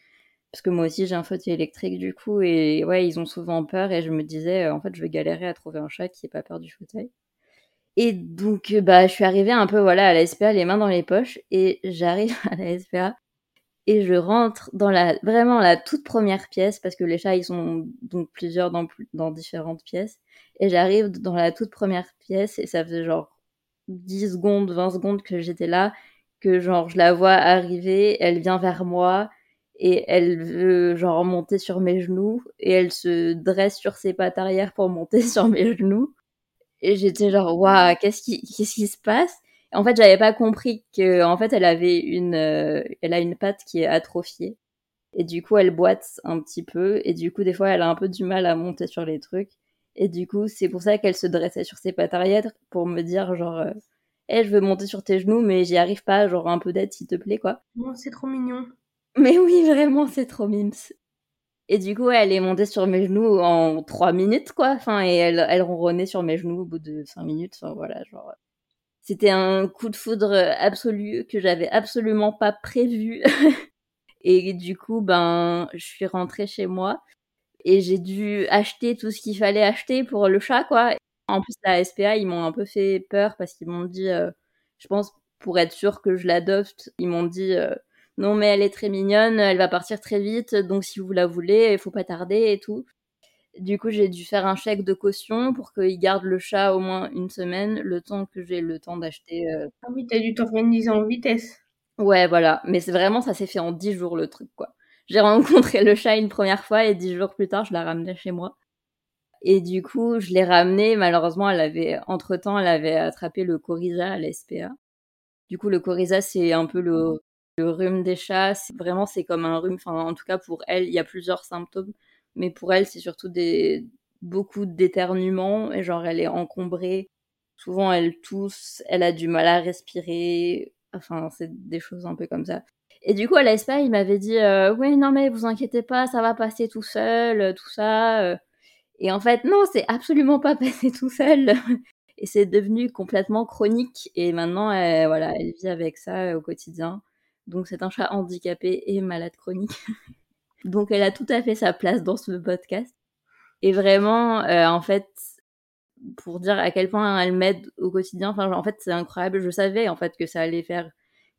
Parce que moi aussi j'ai un fauteuil électrique du coup et ouais ils ont souvent peur et je me disais euh, en fait je vais galérer à trouver un chat qui ait pas peur du fauteuil. Et donc, euh, bah, je suis arrivée un peu, voilà, à la les mains dans les poches, et j'arrive à la SPA, et je rentre dans la, vraiment la toute première pièce, parce que les chats, ils sont donc plusieurs dans, différentes pièces, et j'arrive dans la toute première pièce, et ça faisait genre 10 secondes, 20 secondes que j'étais là, que genre, je la vois arriver, elle vient vers moi, et elle veut genre monter sur mes genoux, et elle se dresse sur ses pattes arrière pour monter sur mes genoux. Et j'étais genre, waouh, qu'est-ce qui, qu'est-ce qui se passe? En fait, j'avais pas compris que, en fait, elle avait une, euh, elle a une patte qui est atrophiée. Et du coup, elle boite un petit peu. Et du coup, des fois, elle a un peu du mal à monter sur les trucs. Et du coup, c'est pour ça qu'elle se dressait sur ses pattes arrière pour me dire, genre, euh, je veux monter sur tes genoux, mais j'y arrive pas, genre, un peu d'aide, s'il te plaît, quoi. Bon, c'est trop mignon. Mais oui, vraiment, c'est trop mimes. Et du coup, elle est montée sur mes genoux en trois minutes, quoi. Enfin, et elle, elle ronronnait sur mes genoux au bout de cinq minutes. Enfin, voilà, genre. C'était un coup de foudre absolu que j'avais absolument pas prévu. et du coup, ben, je suis rentrée chez moi et j'ai dû acheter tout ce qu'il fallait acheter pour le chat, quoi. En plus, la SPA, ils m'ont un peu fait peur parce qu'ils m'ont dit, euh, je pense, pour être sûr que je l'adopte, ils m'ont dit, euh, non mais elle est très mignonne, elle va partir très vite, donc si vous la voulez, il faut pas tarder et tout. Du coup, j'ai dû faire un chèque de caution pour qu'il garde le chat au moins une semaine, le temps que j'ai le temps d'acheter. Euh... Ah oui, t'as dû t'organiser en vitesse. Ouais, voilà. Mais c'est vraiment, ça s'est fait en dix jours le truc, quoi. J'ai rencontré le chat une première fois et dix jours plus tard, je l'ai ramené chez moi. Et du coup, je l'ai ramené. Malheureusement, elle avait, entre temps, elle avait attrapé le coryza à l'SPA. Du coup, le coryza, c'est un peu le, le rhume des chats, vraiment c'est comme un rhume. Enfin, en tout cas pour elle, il y a plusieurs symptômes, mais pour elle c'est surtout des beaucoup d'éternuements et genre elle est encombrée. Souvent elle tousse, elle a du mal à respirer. Enfin, c'est des choses un peu comme ça. Et du coup, à l'ESPA, il m'avait dit euh, Oui, non, mais vous inquiétez pas, ça va passer tout seul, euh, tout ça. Euh. Et en fait, non, c'est absolument pas passé tout seul. Et c'est devenu complètement chronique. Et maintenant, elle, voilà, elle vit avec ça au quotidien. Donc c'est un chat handicapé et malade chronique. Donc elle a tout à fait sa place dans ce podcast. Et vraiment, euh, en fait, pour dire à quel point elle m'aide au quotidien, enfin en fait c'est incroyable. Je savais en fait que ça allait faire,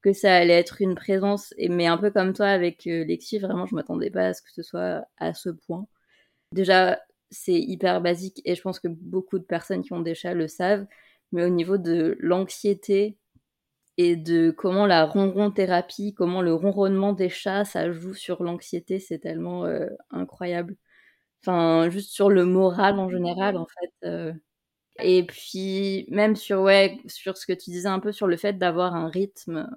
que ça allait être une présence. Mais un peu comme toi avec euh, Lexi, vraiment je m'attendais pas à ce que ce soit à ce point. Déjà c'est hyper basique et je pense que beaucoup de personnes qui ont des chats le savent. Mais au niveau de l'anxiété et de comment la ronron thérapie, comment le ronronnement des chats, ça joue sur l'anxiété, c'est tellement euh, incroyable. Enfin, juste sur le moral en général, en fait. Euh. Et puis, même sur, ouais, sur ce que tu disais un peu sur le fait d'avoir un rythme.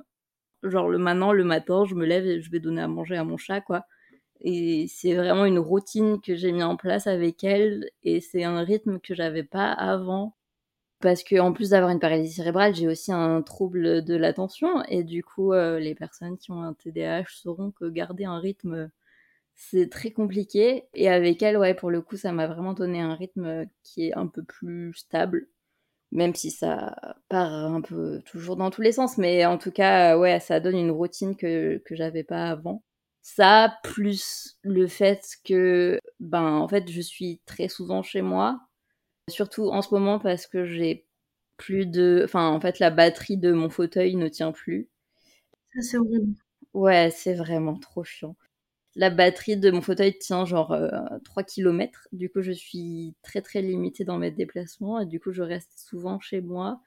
Genre, le maintenant, le matin, je me lève et je vais donner à manger à mon chat, quoi. Et c'est vraiment une routine que j'ai mis en place avec elle. Et c'est un rythme que j'avais pas avant parce que en plus d'avoir une paralysie cérébrale, j'ai aussi un trouble de l'attention et du coup, euh, les personnes qui ont un TDAH sauront que garder un rythme c'est très compliqué. Et avec elle, ouais, pour le coup, ça m'a vraiment donné un rythme qui est un peu plus stable, même si ça part un peu toujours dans tous les sens, mais en tout cas, ouais, ça donne une routine que que j'avais pas avant. Ça plus le fait que ben en fait, je suis très souvent chez moi Surtout en ce moment parce que j'ai plus de. Enfin, en fait, la batterie de mon fauteuil ne tient plus. Ça, c'est horrible. Ouais, c'est vraiment trop chiant. La batterie de mon fauteuil tient genre 3 euh, km. Du coup, je suis très très limitée dans mes déplacements et du coup, je reste souvent chez moi.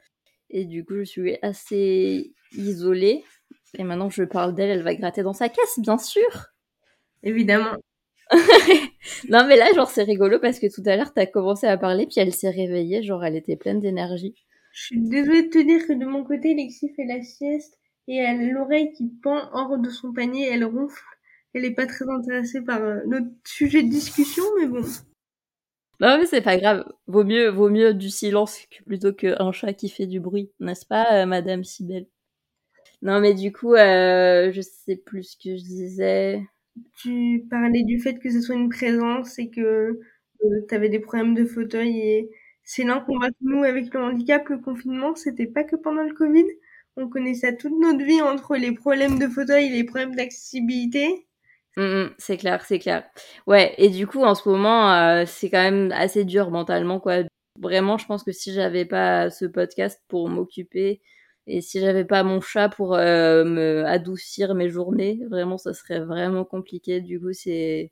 Et du coup, je suis assez isolée. Et maintenant que je parle d'elle, elle va gratter dans sa caisse, bien sûr. Évidemment. Non, mais là, genre, c'est rigolo parce que tout à l'heure, t'as commencé à parler, puis elle s'est réveillée, genre, elle était pleine d'énergie. Je suis désolée de te dire que de mon côté, Lexi fait la sieste et elle a l'oreille qui pend hors de son panier, elle ronfle. Elle est pas très intéressée par euh, notre sujet de discussion, mais bon. Non, mais c'est pas grave. Vaut mieux, vaut mieux du silence plutôt qu'un chat qui fait du bruit, n'est-ce pas, euh, Madame Sibelle Non, mais du coup, euh, je sais plus ce que je disais tu parlais du fait que ce soit une présence et que euh, tu avais des problèmes de fauteuil et c'est là qu'on va nous avec le handicap, le confinement, c'était pas que pendant le Covid. On connaissait toute notre vie entre les problèmes de fauteuil et les problèmes d'accessibilité. Mmh, mmh, c'est clair, c'est clair. Ouais, et du coup, en ce moment, euh, c'est quand même assez dur mentalement, quoi. Vraiment, je pense que si j'avais pas ce podcast pour m'occuper et si j'avais pas mon chat pour euh, me adoucir mes journées, vraiment, ça serait vraiment compliqué. Du coup, c'est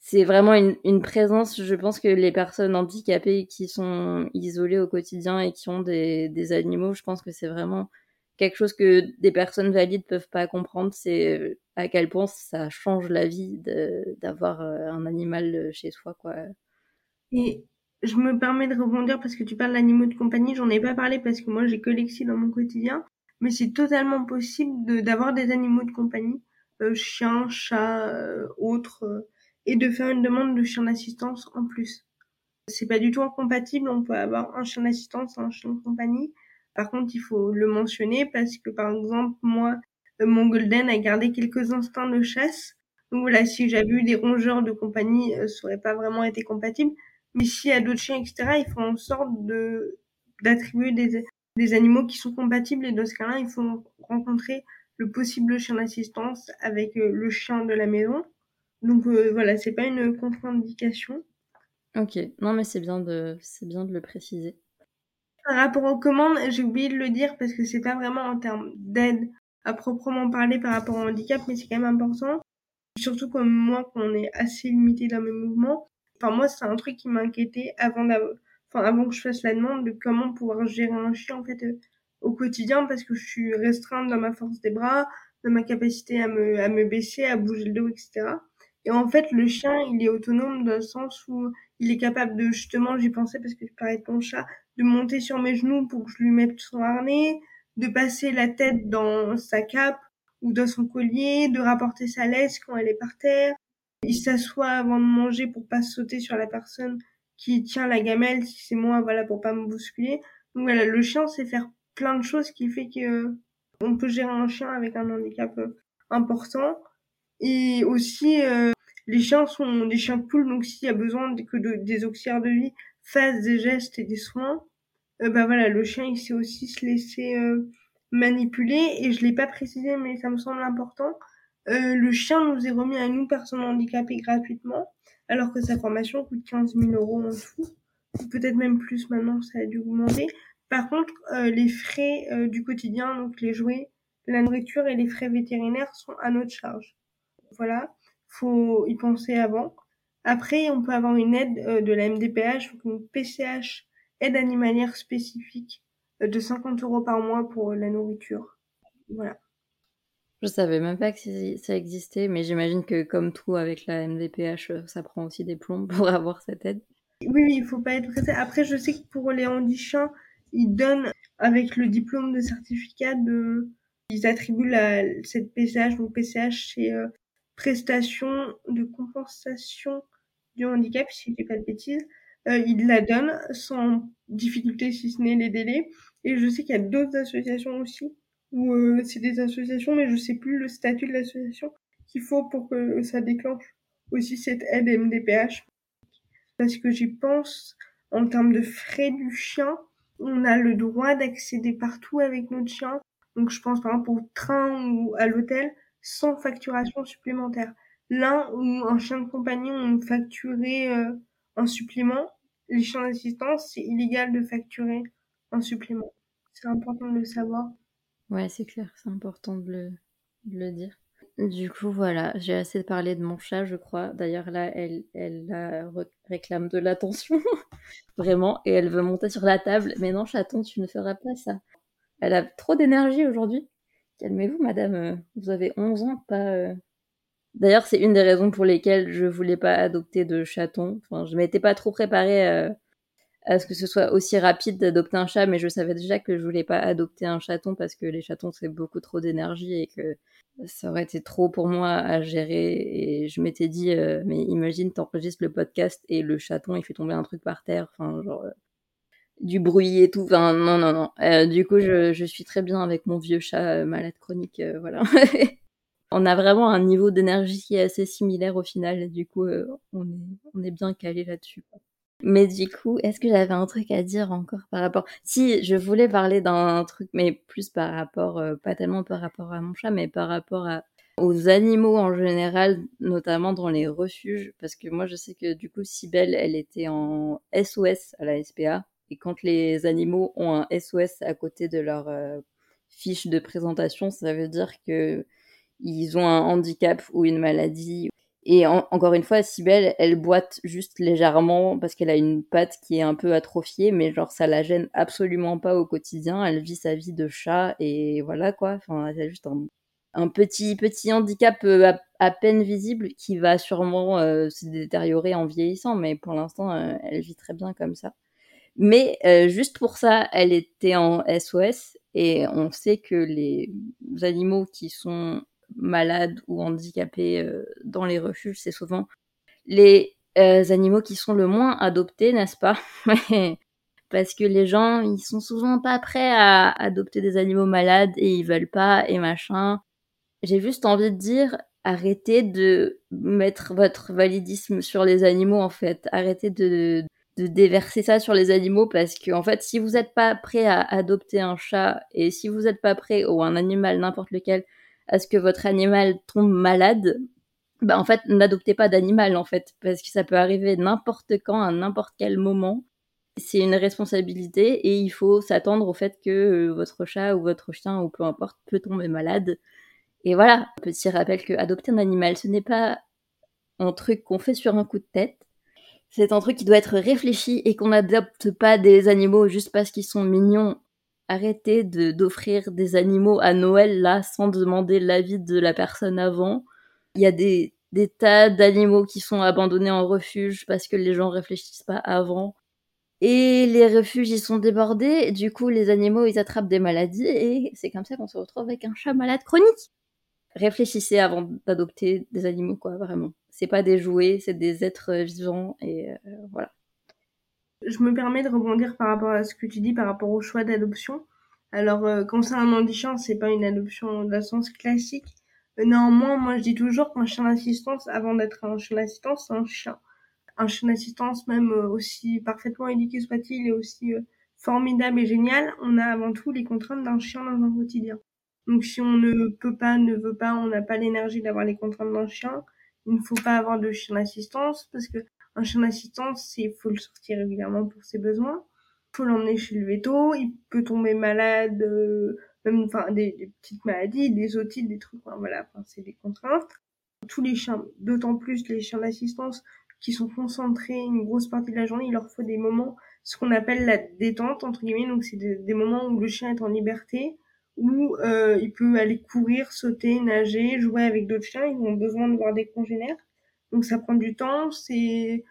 c'est vraiment une, une, présence. Je pense que les personnes handicapées qui sont isolées au quotidien et qui ont des, des animaux, je pense que c'est vraiment quelque chose que des personnes valides peuvent pas comprendre. C'est à quel point ça change la vie d'avoir euh, un animal chez soi, quoi. Et je me permets de rebondir parce que tu parles d'animaux de compagnie. J'en ai pas parlé parce que moi j'ai que dans mon quotidien. Mais c'est totalement possible d'avoir des animaux de compagnie, euh, chiens, chats, euh, autres, euh, et de faire une demande de chien d'assistance en plus. C'est pas du tout incompatible. On peut avoir un chien d'assistance, un chien de compagnie. Par contre, il faut le mentionner parce que par exemple, moi, mon golden a gardé quelques instincts de chasse Donc voilà, si j'avais eu des rongeurs de compagnie, euh, ça aurait pas vraiment été compatible. Mais s'il y a d'autres chiens, etc., ils font en sorte de d'attribuer des, des animaux qui sont compatibles et dans ce cas-là, il faut rencontrer le possible chien d'assistance avec euh, le chien de la maison. Donc euh, voilà, c'est pas une contre-indication. Ok, non mais c'est bien de c'est bien de le préciser. Par rapport aux commandes, j'ai oublié de le dire parce que c'est pas vraiment en termes d'aide à proprement parler par rapport au handicap, mais c'est quand même important. Surtout comme moi, qu'on est assez limité dans mes mouvements. Enfin moi, c'est un truc qui m'inquiétait avant enfin avant que je fasse la demande de comment pouvoir gérer un chien en fait euh, au quotidien parce que je suis restreinte dans ma force des bras, dans ma capacité à me à me baisser, à bouger le dos, etc. Et en fait, le chien, il est autonome dans le sens où il est capable de, justement, j'y pensais parce que je parlais de ton chat, de monter sur mes genoux pour que je lui mette son harnais, de passer la tête dans sa cape ou dans son collier, de rapporter sa laisse quand elle est par terre. Il s'assoit avant de manger pour pas sauter sur la personne qui tient la gamelle si c'est moi, voilà, pour pas me bousculer. Donc voilà, le chien sait faire plein de choses qui fait que on peut gérer un chien avec un handicap euh, important. Et aussi, euh, les chiens sont des chiens cool, donc s'il y a besoin que des auxiliaires de vie fassent des gestes et des soins, euh, bah voilà, le chien il sait aussi se laisser euh, manipuler. Et je l'ai pas précisé, mais ça me semble important. Euh, le chien nous est remis à nous, personnes handicapées, gratuitement, alors que sa formation coûte 15 000 euros en tout. Peut-être même plus maintenant, ça a dû augmenter. Par contre, euh, les frais euh, du quotidien, donc les jouets, la nourriture et les frais vétérinaires sont à notre charge. Voilà faut y penser avant. Après, on peut avoir une aide de la MDPH, donc une PCH, aide animalière spécifique de 50 euros par mois pour la nourriture. Voilà. Je savais même pas que ça existait, mais j'imagine que comme tout avec la MDPH, euh, ça prend aussi des plombs pour avoir cette aide. Oui, il faut pas être pressé. Après, je sais que pour les handichiens, ils donnent avec le diplôme de certificat de, ils attribuent la, cette PCH, donc PCH, c'est prestation de compensation du handicap, si je dis pas de bêtises. Euh, il la donne sans difficulté, si ce n'est les délais. Et je sais qu'il y a d'autres associations aussi, où euh, c'est des associations, mais je sais plus le statut de l'association qu'il faut pour que ça déclenche aussi cette aide MDPH. Parce que j'y pense, en termes de frais du chien, on a le droit d'accéder partout avec notre chien. Donc je pense par exemple au train ou à l'hôtel, sans facturation supplémentaire. Là où un chien de compagnie, on facturait euh, un supplément, les chiens d'assistance, c'est illégal de facturer un supplément. C'est important de le savoir. Ouais, c'est clair, c'est important de le, dire. Du coup, voilà, j'ai assez parlé de mon chat, je crois. D'ailleurs, là, elle, elle réclame de l'attention, vraiment, et elle veut monter sur la table. Mais non, chaton, tu ne feras pas ça. Elle a trop d'énergie aujourd'hui. Calmez-vous, madame, vous avez 11 ans, pas... Euh. D'ailleurs, c'est une des raisons pour lesquelles je voulais pas adopter de chaton. Enfin, je m'étais pas trop préparée euh, à ce que ce soit aussi rapide d'adopter un chat, mais je savais déjà que je voulais pas adopter un chaton parce que les chatons, c'est beaucoup trop d'énergie et que ça aurait été trop pour moi à gérer. Et je m'étais dit, mais imagine, t'enregistres le podcast et le chaton, il fait tomber un truc par terre. Enfin, genre, du bruit et tout. Enfin, non, non, non. Euh, du coup, je, je, suis très bien avec mon vieux chat euh, malade chronique. Euh, voilà. on a vraiment un niveau d'énergie qui est assez similaire au final. Du coup, on, est, on est bien calé là-dessus. Mais du coup, est-ce que j'avais un truc à dire encore par rapport Si, je voulais parler d'un truc, mais plus par rapport, pas tellement par rapport à mon chat, mais par rapport à, aux animaux en général, notamment dans les refuges, parce que moi je sais que du coup, Sibelle, elle était en SOS à la SPA, et quand les animaux ont un SOS à côté de leur euh, fiche de présentation, ça veut dire que ils ont un handicap ou une maladie. Et encore une fois, Sibelle, elle boite juste légèrement parce qu'elle a une patte qui est un peu atrophiée, mais genre ça la gêne absolument pas au quotidien. Elle vit sa vie de chat et voilà quoi. Enfin, elle a juste un, petit petit handicap euh, à, peine visible qui va sûrement euh, se détériorer en vieillissant, mais pour l'instant, elle vit très bien comme ça. Mais euh, juste pour ça, elle était en SOS et on sait que les animaux qui sont malades ou handicapés euh, dans les refuges, c'est souvent les euh, animaux qui sont le moins adoptés, n'est-ce pas? Parce que les gens, ils sont souvent pas prêts à adopter des animaux malades et ils veulent pas et machin. J'ai juste envie de dire, arrêtez de mettre votre validisme sur les animaux en fait. Arrêtez de, de déverser ça sur les animaux parce que en fait, si vous n'êtes pas prêt à adopter un chat et si vous n'êtes pas prêt ou un animal n'importe lequel à ce que votre animal tombe malade, bah en fait, n'adoptez pas d'animal en fait parce que ça peut arriver n'importe quand à n'importe quel moment. C'est une responsabilité et il faut s'attendre au fait que euh, votre chat ou votre chien ou peu importe peut tomber malade et voilà, petit rappel que adopter un animal, ce n'est pas un truc qu'on fait sur un coup de tête. C'est un truc qui doit être réfléchi et qu'on n'adopte pas des animaux juste parce qu'ils sont mignons. Arrêtez d'offrir des animaux à Noël là sans demander l'avis de la personne avant. Il y a des, des tas d'animaux qui sont abandonnés en refuge parce que les gens réfléchissent pas avant. Et les refuges, ils sont débordés. Du coup, les animaux, ils attrapent des maladies. Et c'est comme ça qu'on se retrouve avec un chat malade chronique réfléchissez avant d'adopter des animaux, quoi, vraiment. C'est pas des jouets, c'est des êtres vivants, et euh, voilà. Je me permets de rebondir par rapport à ce que tu dis par rapport au choix d'adoption. Alors, euh, quand c'est un handicap, c'est pas une adoption d'un sens classique. Euh, néanmoins, moi, je dis toujours qu'un chien d'assistance, avant d'être un chien d'assistance, c'est un chien. Un chien d'assistance, même aussi parfaitement éduqué soit-il et aussi formidable et génial, on a avant tout les contraintes d'un chien dans un quotidien. Donc si on ne peut pas, ne veut pas, on n'a pas l'énergie d'avoir les contraintes d'un chien, il ne faut pas avoir de chien d'assistance parce que un chien d'assistance, c'est faut le sortir régulièrement pour ses besoins. Faut l'emmener chez le veto, il peut tomber malade, euh, même enfin des, petites maladies, des otites, des trucs, voilà, enfin, c'est des contraintes. Tous les chiens, d'autant plus les chiens d'assistance qui sont concentrés une grosse partie de la journée, il leur faut des moments, ce qu'on appelle la détente entre guillemets, donc c'est des moments où le chien est en liberté, où euh, il peut aller courir, sauter, nager, jouer avec d'autres chiens. Ils ont besoin de voir des congénères. Donc ça prend du temps. C'est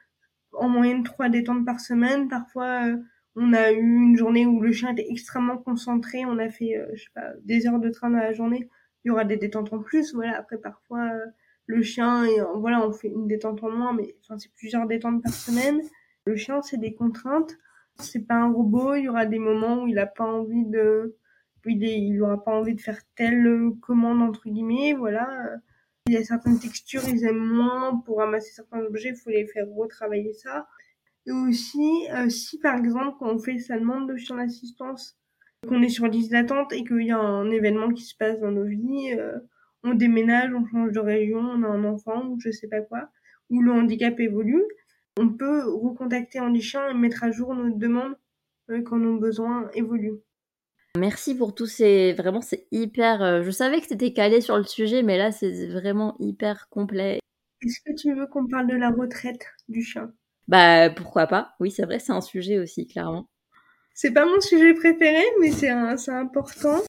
en moyenne trois détentes par semaine. Parfois, euh, on a eu une journée où le chien était extrêmement concentré. On a fait, euh, je sais pas, des heures de train dans la journée. Il y aura des détentes en plus. Voilà. Après, parfois, euh, le chien, voilà, on fait une détente en moins, mais enfin, c'est plusieurs détentes par semaine. Le chien, c'est des contraintes. C'est pas un robot. Il y aura des moments où il a pas envie de il, pas envie de faire telle commande entre guillemets, voilà. Il y a certaines textures, ils aiment moins pour ramasser certains objets, il faut les faire retravailler ça. Et aussi, euh, si par exemple, quand on fait sa demande de chien d'assistance, qu'on est sur liste d'attente et qu'il y a un événement qui se passe dans nos vies, euh, on déménage, on change de région, on a un enfant ou je sais pas quoi, ou le handicap évolue, on peut recontacter Andy Chien et mettre à jour notre demande quand nos besoins évoluent. Merci pour tous ces. Vraiment, c'est hyper. Euh, je savais que c'était calé sur le sujet, mais là, c'est vraiment hyper complet. Est-ce que tu veux qu'on parle de la retraite du chien? Bah, pourquoi pas? Oui, c'est vrai, c'est un sujet aussi, clairement. C'est pas mon sujet préféré, mais c'est important.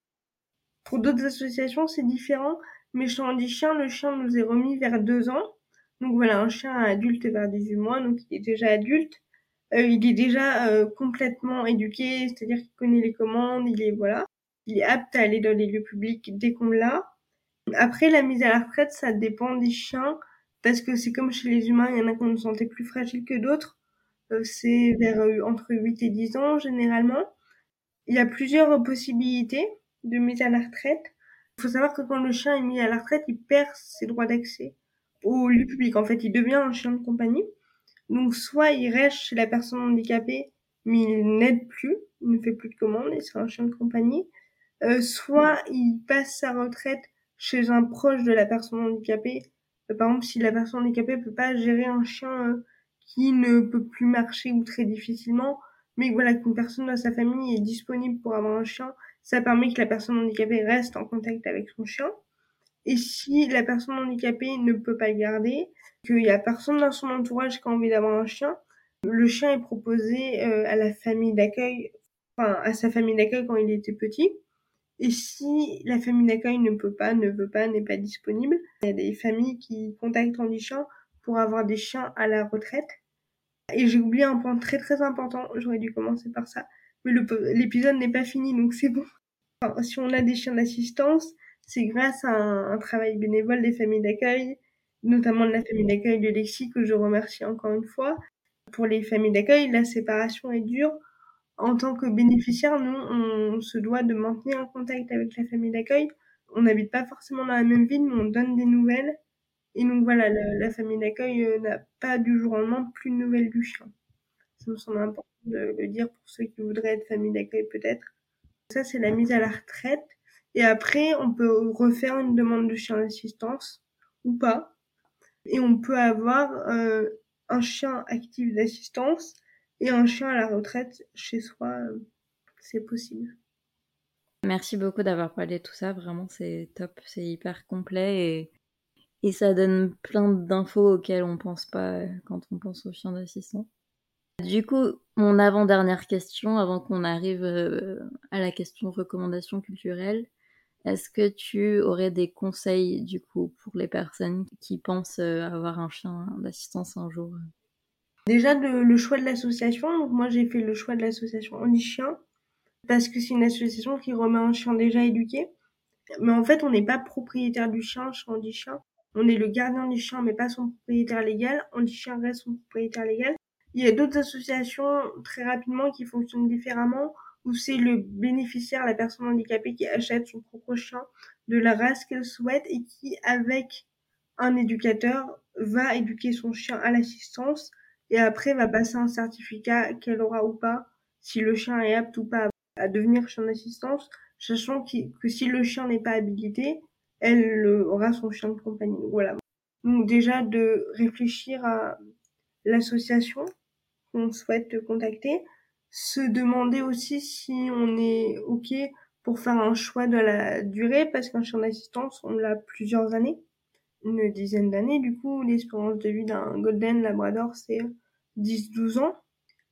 Pour d'autres associations, c'est différent. Mais chez Andy Chien, le chien nous est remis vers deux ans. Donc voilà, un chien adulte vers 18 mois, donc il est déjà adulte. Euh, il est déjà euh, complètement éduqué, c'est-à-dire qu'il connaît les commandes, il est voilà, il est apte à aller dans les lieux publics dès qu'on l'a. Après la mise à la retraite, ça dépend des chiens parce que c'est comme chez les humains, il y en a qui ont une santé plus fragile que d'autres. Euh, c'est vers entre 8 et 10 ans généralement. Il y a plusieurs possibilités de mise à la retraite. Il faut savoir que quand le chien est mis à la retraite, il perd ses droits d'accès au lieu public. En fait, il devient un chien de compagnie. Donc soit il reste chez la personne handicapée, mais il n'aide plus, il ne fait plus de commandes et c'est un chien de compagnie. Euh, soit il passe sa retraite chez un proche de la personne handicapée. Euh, par exemple, si la personne handicapée peut pas gérer un chien euh, qui ne peut plus marcher ou très difficilement, mais voilà qu'une personne de sa famille est disponible pour avoir un chien, ça permet que la personne handicapée reste en contact avec son chien. Et si la personne handicapée ne peut pas le garder, qu'il y a personne dans son entourage qui a envie d'avoir un chien, le chien est proposé euh, à la famille d'accueil, enfin à sa famille d'accueil quand il était petit. Et si la famille d'accueil ne peut pas, ne veut pas, n'est pas disponible, il y a des familles qui contactent Andy Chien pour avoir des chiens à la retraite. Et j'ai oublié un point très très important, j'aurais dû commencer par ça. Mais l'épisode n'est pas fini, donc c'est bon. si on a des chiens d'assistance, c'est grâce à un, travail bénévole des familles d'accueil, notamment de la famille d'accueil de Lexi, que je remercie encore une fois. Pour les familles d'accueil, la séparation est dure. En tant que bénéficiaire, nous, on se doit de maintenir un contact avec la famille d'accueil. On n'habite pas forcément dans la même ville, mais on donne des nouvelles. Et donc voilà, la, famille d'accueil euh, n'a pas du jour au lendemain plus de nouvelles du chien. Ça me semble important de le dire pour ceux qui voudraient être famille d'accueil peut-être. Ça, c'est la mise à la retraite. Et après, on peut refaire une demande de chien d'assistance ou pas. Et on peut avoir euh, un chien actif d'assistance et un chien à la retraite chez soi. Euh, c'est possible. Merci beaucoup d'avoir parlé de tout ça. Vraiment, c'est top. C'est hyper complet et, et ça donne plein d'infos auxquelles on pense pas euh, quand on pense aux chiens d'assistance. Du coup, mon avant-dernière question, avant qu'on arrive à la question recommandation culturelle, est-ce que tu aurais des conseils du coup pour les personnes qui pensent euh, avoir un chien d'assistance un jour? Déjà le, choix de l'association. moi j'ai fait le choix de l'association Only Chien parce que c'est une association qui remet un chien déjà éduqué. Mais en fait, on n'est pas propriétaire du chien chez Andy Chien. On est le gardien du chien, mais pas son propriétaire légal. Andy Chien reste son propriétaire légal. Il y a d'autres associations très rapidement qui fonctionnent différemment où c'est le bénéficiaire, la personne handicapée qui achète son propre chien de la race qu'elle souhaite et qui, avec un éducateur, va éduquer son chien à l'assistance et après va passer un certificat qu'elle aura ou pas, si le chien est apte ou pas à devenir chien d'assistance, sachant que si le chien n'est pas habilité, elle aura son chien de compagnie. Voilà. Donc déjà de réfléchir à l'association qu'on souhaite contacter, se demander aussi si on est OK pour faire un choix de la durée, parce qu'un chien d'assistance, on l'a plusieurs années, une dizaine d'années. Du coup, l'espérance de vie d'un Golden Labrador, c'est 10-12 ans.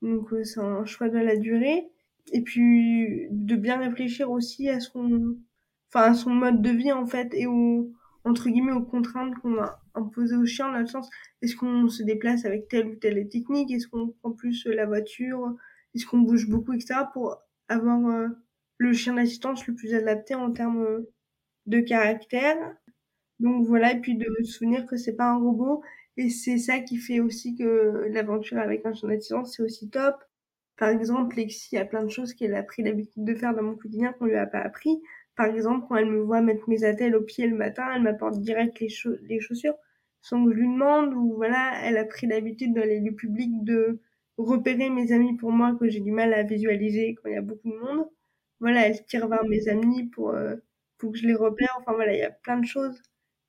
Donc, euh, c'est un choix de la durée. Et puis, de bien réfléchir aussi à son, enfin, à son mode de vie, en fait, et aux, entre guillemets, aux contraintes qu'on va imposer au chien, dans le sens, est-ce qu'on se déplace avec telle ou telle technique? Est-ce qu'on prend plus la voiture? Est-ce qu'on bouge beaucoup, etc. pour avoir euh, le chien d'assistance le plus adapté en termes euh, de caractère? Donc voilà, et puis de se souvenir que c'est pas un robot. Et c'est ça qui fait aussi que l'aventure avec un chien d'assistance, c'est aussi top. Par exemple, Lexi a plein de choses qu'elle a pris l'habitude de faire dans mon quotidien qu'on lui a pas appris. Par exemple, quand elle me voit mettre mes attelles au pied le matin, elle m'apporte direct les, les chaussures sans que je lui demande. Ou voilà, elle a pris l'habitude dans les lieux publics de repérer mes amis pour moi que j'ai du mal à visualiser quand il y a beaucoup de monde. Voilà, elle tire vers mes amis pour, euh, pour que je les repère? Enfin voilà, il y a plein de choses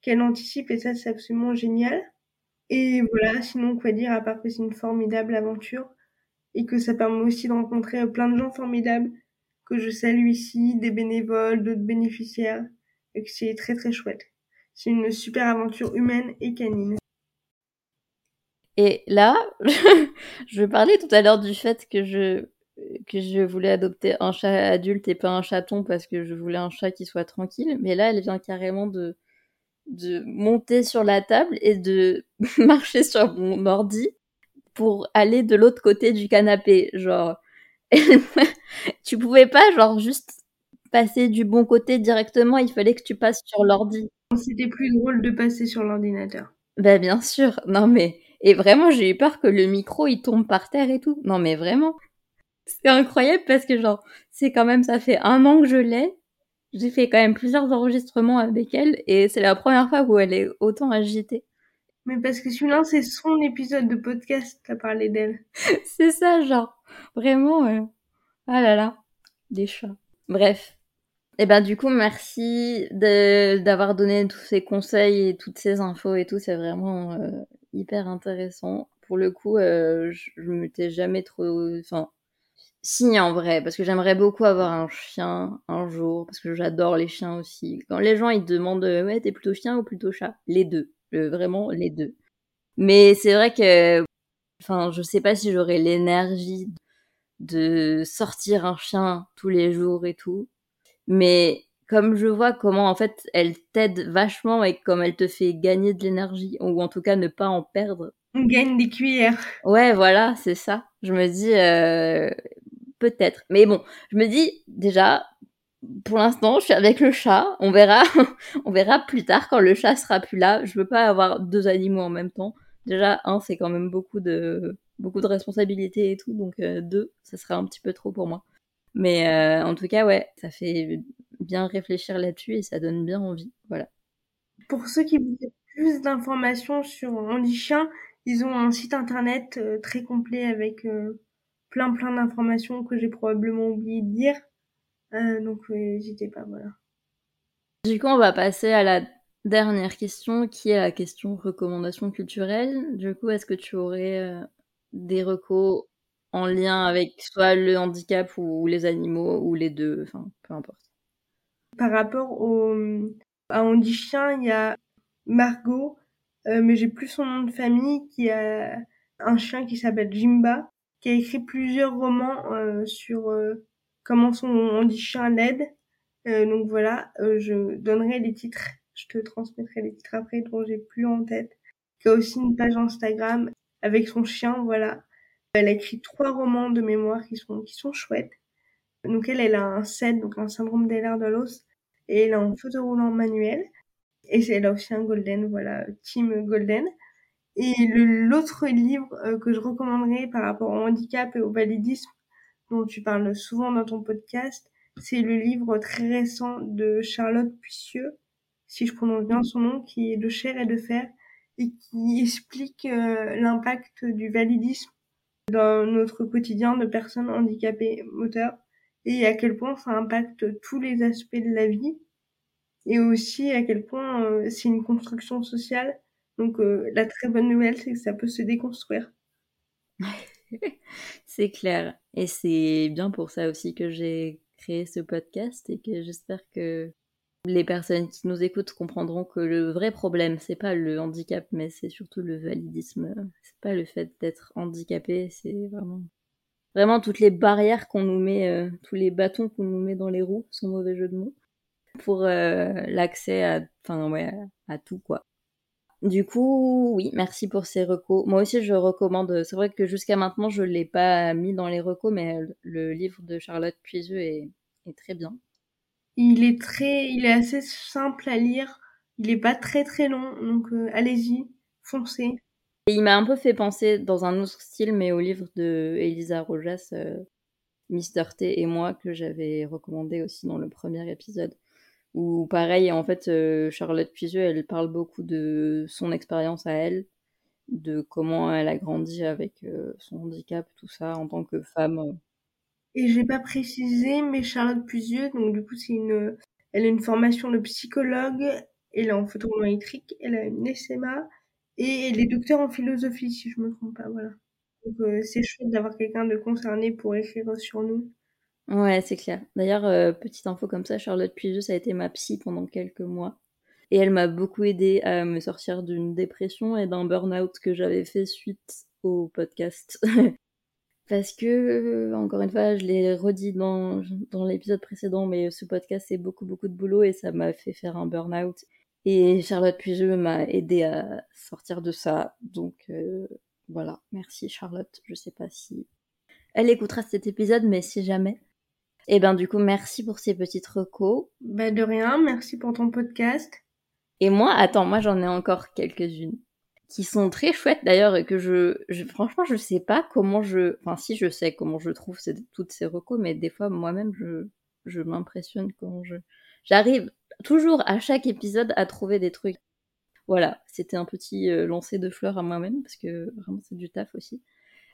qu'elle anticipe et ça c'est absolument génial. Et voilà, sinon quoi dire à part que c'est une formidable aventure et que ça permet aussi de rencontrer plein de gens formidables que je salue ici, des bénévoles, d'autres bénéficiaires et que c'est très très chouette. C'est une super aventure humaine et canine. Et là, je parlais tout à l'heure du fait que je que je voulais adopter un chat adulte et pas un chaton parce que je voulais un chat qui soit tranquille. Mais là, elle vient carrément de de monter sur la table et de marcher sur mon ordi pour aller de l'autre côté du canapé. Genre, tu pouvais pas, genre, juste passer du bon côté directement, il fallait que tu passes sur l'ordi. C'était plus drôle de passer sur l'ordinateur. Bah, bien sûr. Non, mais et vraiment, j'ai eu peur que le micro, il tombe par terre et tout. Non, mais vraiment. C'est incroyable parce que, genre, c'est quand même, ça fait un an que je l'ai. J'ai fait quand même plusieurs enregistrements avec elle et c'est la première fois où elle est autant agitée. Mais parce que celui-là, c'est son épisode de podcast à parler d'elle. c'est ça, genre. Vraiment, euh... ah là là, des chats. Bref. Et eh ben du coup, merci d'avoir donné tous ces conseils et toutes ces infos et tout. C'est vraiment euh, hyper intéressant. Pour le coup, euh, je, je m'étais jamais trop. Enfin, si en vrai, parce que j'aimerais beaucoup avoir un chien un jour, parce que j'adore les chiens aussi. Quand les gens ils demandent ouais t'es plutôt chien ou plutôt chat, les deux, vraiment les deux. Mais c'est vrai que, enfin, je sais pas si j'aurais l'énergie de sortir un chien tous les jours et tout. Mais comme je vois comment en fait elle t'aide vachement et comme elle te fait gagner de l'énergie ou en tout cas ne pas en perdre. On gagne des cuillères. Ouais, voilà, c'est ça. Je me dis euh, peut-être. Mais bon, je me dis déjà pour l'instant, je suis avec le chat. On verra, on verra plus tard quand le chat sera plus là. Je veux pas avoir deux animaux en même temps. Déjà, un, c'est quand même beaucoup de beaucoup de responsabilités et tout, donc euh, deux, ça serait un petit peu trop pour moi. Mais euh, en tout cas, ouais, ça fait bien réfléchir là-dessus et ça donne bien envie. Voilà. Pour ceux qui plus d'informations sur Andy Chien, ils ont un site internet très complet avec plein plein d'informations que j'ai probablement oublié de dire. donc n'hésitez pas, voilà. Du coup, on va passer à la dernière question, qui est la question recommandation culturelle. Du coup, est-ce que tu aurais des recos en lien avec soit le handicap ou les animaux ou les deux, enfin peu importe. Par rapport au, à Andy Chien, il y a Margot, euh, mais j'ai plus son nom de famille, qui a un chien qui s'appelle Jimba, qui a écrit plusieurs romans euh, sur euh, comment son Andy Chien l'aide. donc voilà, je donnerai les titres, je te transmettrai les titres après dont j'ai plus en tête. Qui a aussi une page Instagram avec son chien, voilà. Elle a écrit trois romans de mémoire qui sont, qui sont chouettes. Donc elle, elle a un SED, donc un syndrome d'Ehlers de l'os, et elle a un fauteuil manuel. Et elle a aussi un Golden, voilà, Team Golden. Et l'autre livre euh, que je recommanderais par rapport au handicap et au validisme, dont tu parles souvent dans ton podcast, c'est le livre très récent de Charlotte Puissieux, si je prononce bien son nom, qui est de chair et de fer, et qui explique euh, l'impact du validisme dans notre quotidien de personnes handicapées moteurs et à quel point ça impacte tous les aspects de la vie et aussi à quel point euh, c'est une construction sociale. Donc euh, la très bonne nouvelle, c'est que ça peut se déconstruire. c'est clair. Et c'est bien pour ça aussi que j'ai créé ce podcast et que j'espère que les personnes qui nous écoutent comprendront que le vrai problème, c'est pas le handicap, mais c'est surtout le validisme. C'est pas le fait d'être handicapé, c'est vraiment vraiment toutes les barrières qu'on nous met, euh, tous les bâtons qu'on nous met dans les roues, sans mauvais jeu de mots, pour euh, l'accès à, enfin ouais, à tout quoi. Du coup, oui, merci pour ces recos. Moi aussi, je recommande. C'est vrai que jusqu'à maintenant, je l'ai pas mis dans les recos, mais le livre de Charlotte Puiseux est, est très bien. Il est très, il est assez simple à lire. Il est pas très très long, donc euh, allez-y, foncez. Et il m'a un peu fait penser dans un autre style, mais au livre de Elisa Rojas, euh, Mister T et moi, que j'avais recommandé aussi dans le premier épisode. Où pareil, en fait, euh, Charlotte Puiseux, elle parle beaucoup de son expérience à elle, de comment elle a grandi avec son handicap, tout ça, en tant que femme. Et j'ai pas précisé, mais Charlotte Puisieux, donc du coup, c'est une, elle a une formation de psychologue, elle est en électrique, elle a une SMA, et elle est docteur en philosophie, si je me trompe pas, voilà. Euh, c'est chouette d'avoir quelqu'un de concerné pour écrire sur nous. Ouais, c'est clair. D'ailleurs, euh, petite info comme ça, Charlotte Puisieux, ça a été ma psy pendant quelques mois. Et elle m'a beaucoup aidé à me sortir d'une dépression et d'un burn-out que j'avais fait suite au podcast. parce que, euh, encore une fois, je l'ai redit dans, dans l'épisode précédent, mais ce podcast, c'est beaucoup, beaucoup de boulot et ça m'a fait faire un burn-out. Et Charlotte Puiseux m'a aidé à sortir de ça. Donc euh, voilà, merci Charlotte. Je sais pas si elle écoutera cet épisode, mais si jamais. Et eh ben du coup, merci pour ces petites recos. Bah de rien, merci pour ton podcast. Et moi, attends, moi j'en ai encore quelques-unes qui sont très chouettes d'ailleurs et que je, franchement je sais pas comment je enfin si je sais comment je trouve toutes ces recos mais des fois moi-même je je m'impressionne comment je j'arrive toujours à chaque épisode à trouver des trucs. Voilà c'était un petit euh, lancer de fleurs à moi-même parce que vraiment c'est du taf aussi.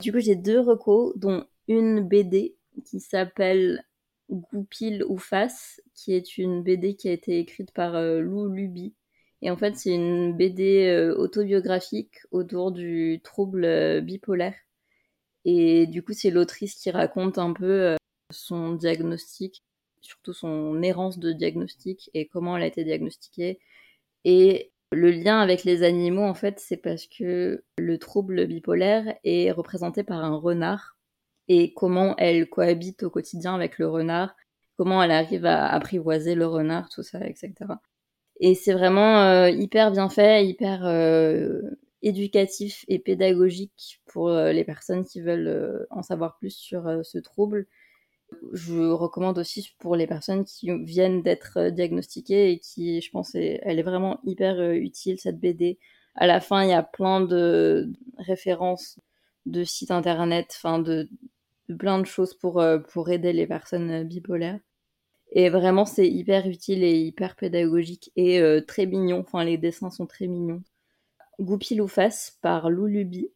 Du coup j'ai deux recos dont une BD qui s'appelle Goupil ou Face qui est une BD qui a été écrite par euh, Lou Luby. Et en fait, c'est une BD euh, autobiographique autour du trouble euh, bipolaire. Et du coup, c'est l'autrice qui raconte un peu son diagnostic, surtout son errance de diagnostic et comment elle a été diagnostiquée. Et le lien avec les animaux, en fait, c'est parce que le trouble bipolaire est représenté par un renard et comment elle cohabite au quotidien avec le renard, comment elle arrive à apprivoiser le renard, tout ça, etc. Et c'est vraiment euh, hyper bien fait, hyper euh, éducatif et pédagogique pour euh, les personnes qui veulent en savoir plus sur ce trouble. Je recommande aussi pour les personnes qui viennent d'être diagnostiquées et qui, je pense, elle est vraiment hyper utile cette BD. À la fin, il y a plein de références de sites internet, enfin de, plein de choses pour, pour aider les personnes bipolaires. Et vraiment, c'est hyper utile et hyper pédagogique et euh, très mignon. Enfin, les dessins sont très mignons. Goupil ou face par Loulubi.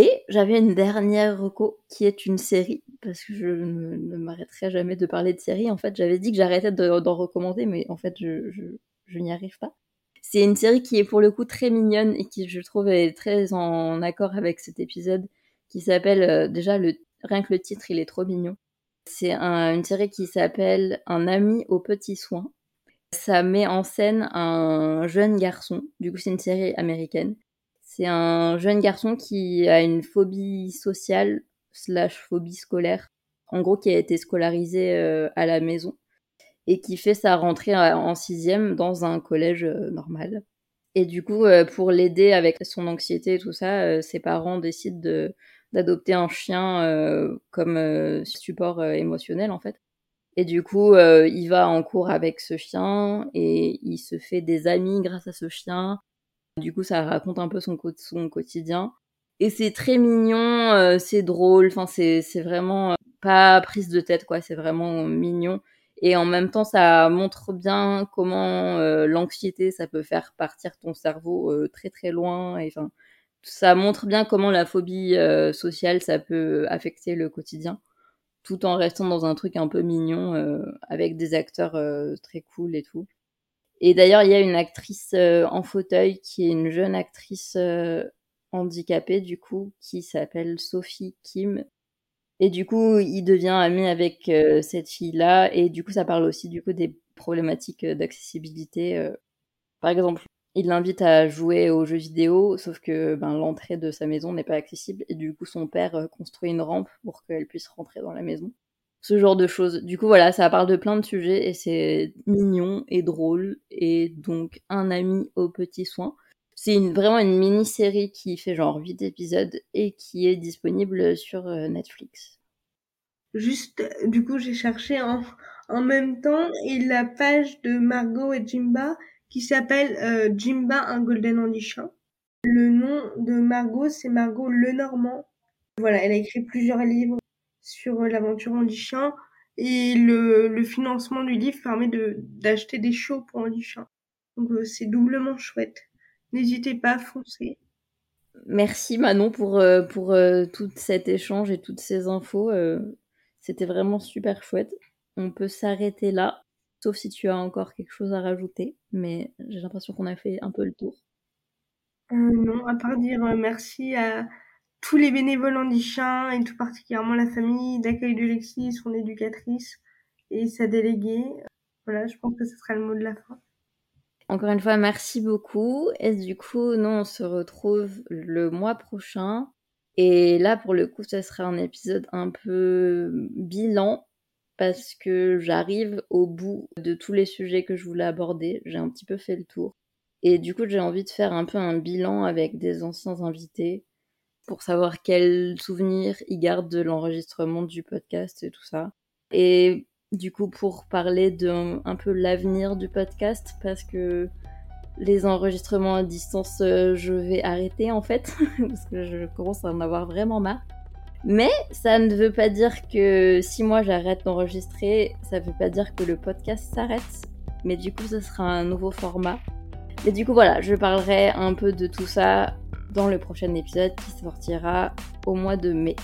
Et j'avais une dernière reco qui est une série, parce que je ne, m'arrêterai jamais de parler de série. En fait, j'avais dit que j'arrêtais d'en recommander, mais en fait, je, n'y arrive pas. C'est une série qui est pour le coup très mignonne et qui, je trouve, est très en accord avec cet épisode, qui s'appelle euh, déjà le rien que le titre, il est trop mignon. C'est une série qui s'appelle Un ami aux petits soins. Ça met en scène un jeune garçon. Du coup, c'est une série américaine. C'est un jeune garçon qui a une phobie sociale slash phobie scolaire. En gros, qui a été scolarisé euh, à la maison et qui fait sa rentrée en sixième dans un collège euh, normal. Et du coup, euh, pour l'aider avec son anxiété et tout ça, ses parents décident de d'adopter un chien euh, comme euh, support euh, émotionnel en fait. Et du coup, il va en cours avec ce chien et il se fait des amis grâce à ce chien. Du coup, ça raconte un peu son, quotidien. Et c'est très mignon, c'est drôle, enfin c'est vraiment pas prise de tête quoi, c'est vraiment mignon. Et en même temps, ça montre bien comment l'anxiété, ça peut faire partir ton cerveau très très loin. Et enfin, ça montre bien comment la phobie euh, sociale, ça peut affecter le quotidien, tout en restant dans un truc un peu mignon, euh, avec des acteurs euh, très cool et tout. Et d'ailleurs, il y a une actrice en fauteuil qui est une jeune actrice handicapée, du coup, qui s'appelle Sophie Kim. Et du coup, il devient ami avec cette fille-là, et du coup, ça parle aussi du coup des problématiques d'accessibilité. Par exemple, il l'invite à jouer aux jeux vidéo, sauf que ben, l'entrée de sa maison n'est pas accessible et du coup son père euh, construit une rampe pour qu'elle puisse rentrer dans la maison. Ce genre de choses. Du coup voilà, ça parle de plein de sujets et c'est mignon et drôle et donc un ami aux petits soins. C'est vraiment une mini-série qui fait genre 8 épisodes et qui est disponible sur euh, Netflix. Juste, du coup, j'ai cherché en, même temps la page de Margot et Jimba qui s'appelle euh, Jimba, un golden Andichin. Le nom de Margot, c'est Margot Lenormand. Voilà, elle a écrit plusieurs livres sur euh, l'aventure Andichin et le, le, financement du livre permet de d'acheter des shows pour Andichin. Donc euh, c'est doublement chouette. N'hésitez pas à foncer. Merci Manon pour, pour tout cet échange et toutes ces infos. C'était vraiment super chouette. On peut s'arrêter là. Sauf si tu as encore quelque chose à rajouter, mais j'ai l'impression qu'on a fait un peu le tour. Euh, non, à part dire euh, merci à tous les bénévoles Andichin et tout particulièrement la famille d'accueil de Lexi, son éducatrice et sa déléguée. Voilà, je pense que ce sera le mot de la fin. Encore une fois, merci beaucoup. Et du coup, nous, on se retrouve le mois prochain. Et là, pour le coup, ce sera un épisode un peu bilan parce que j'arrive au bout de tous les sujets que je voulais aborder. J'ai un petit peu fait le tour. Et du coup, j'ai envie de faire un peu un bilan avec des anciens invités pour savoir quels souvenirs ils gardent de l'enregistrement du podcast et tout ça. Et du coup, pour parler de un peu l'avenir du podcast, parce que les enregistrements à distance, euh, je vais arrêter en fait, parce que je commence à en avoir vraiment marre. Mais ça ne veut pas dire que si moi j'arrête d'enregistrer, ça ne veut pas dire que le podcast s'arrête. Mais du coup, ce sera un nouveau format. Et du coup, voilà, je parlerai un peu de tout ça dans le prochain épisode qui sortira au mois de mai.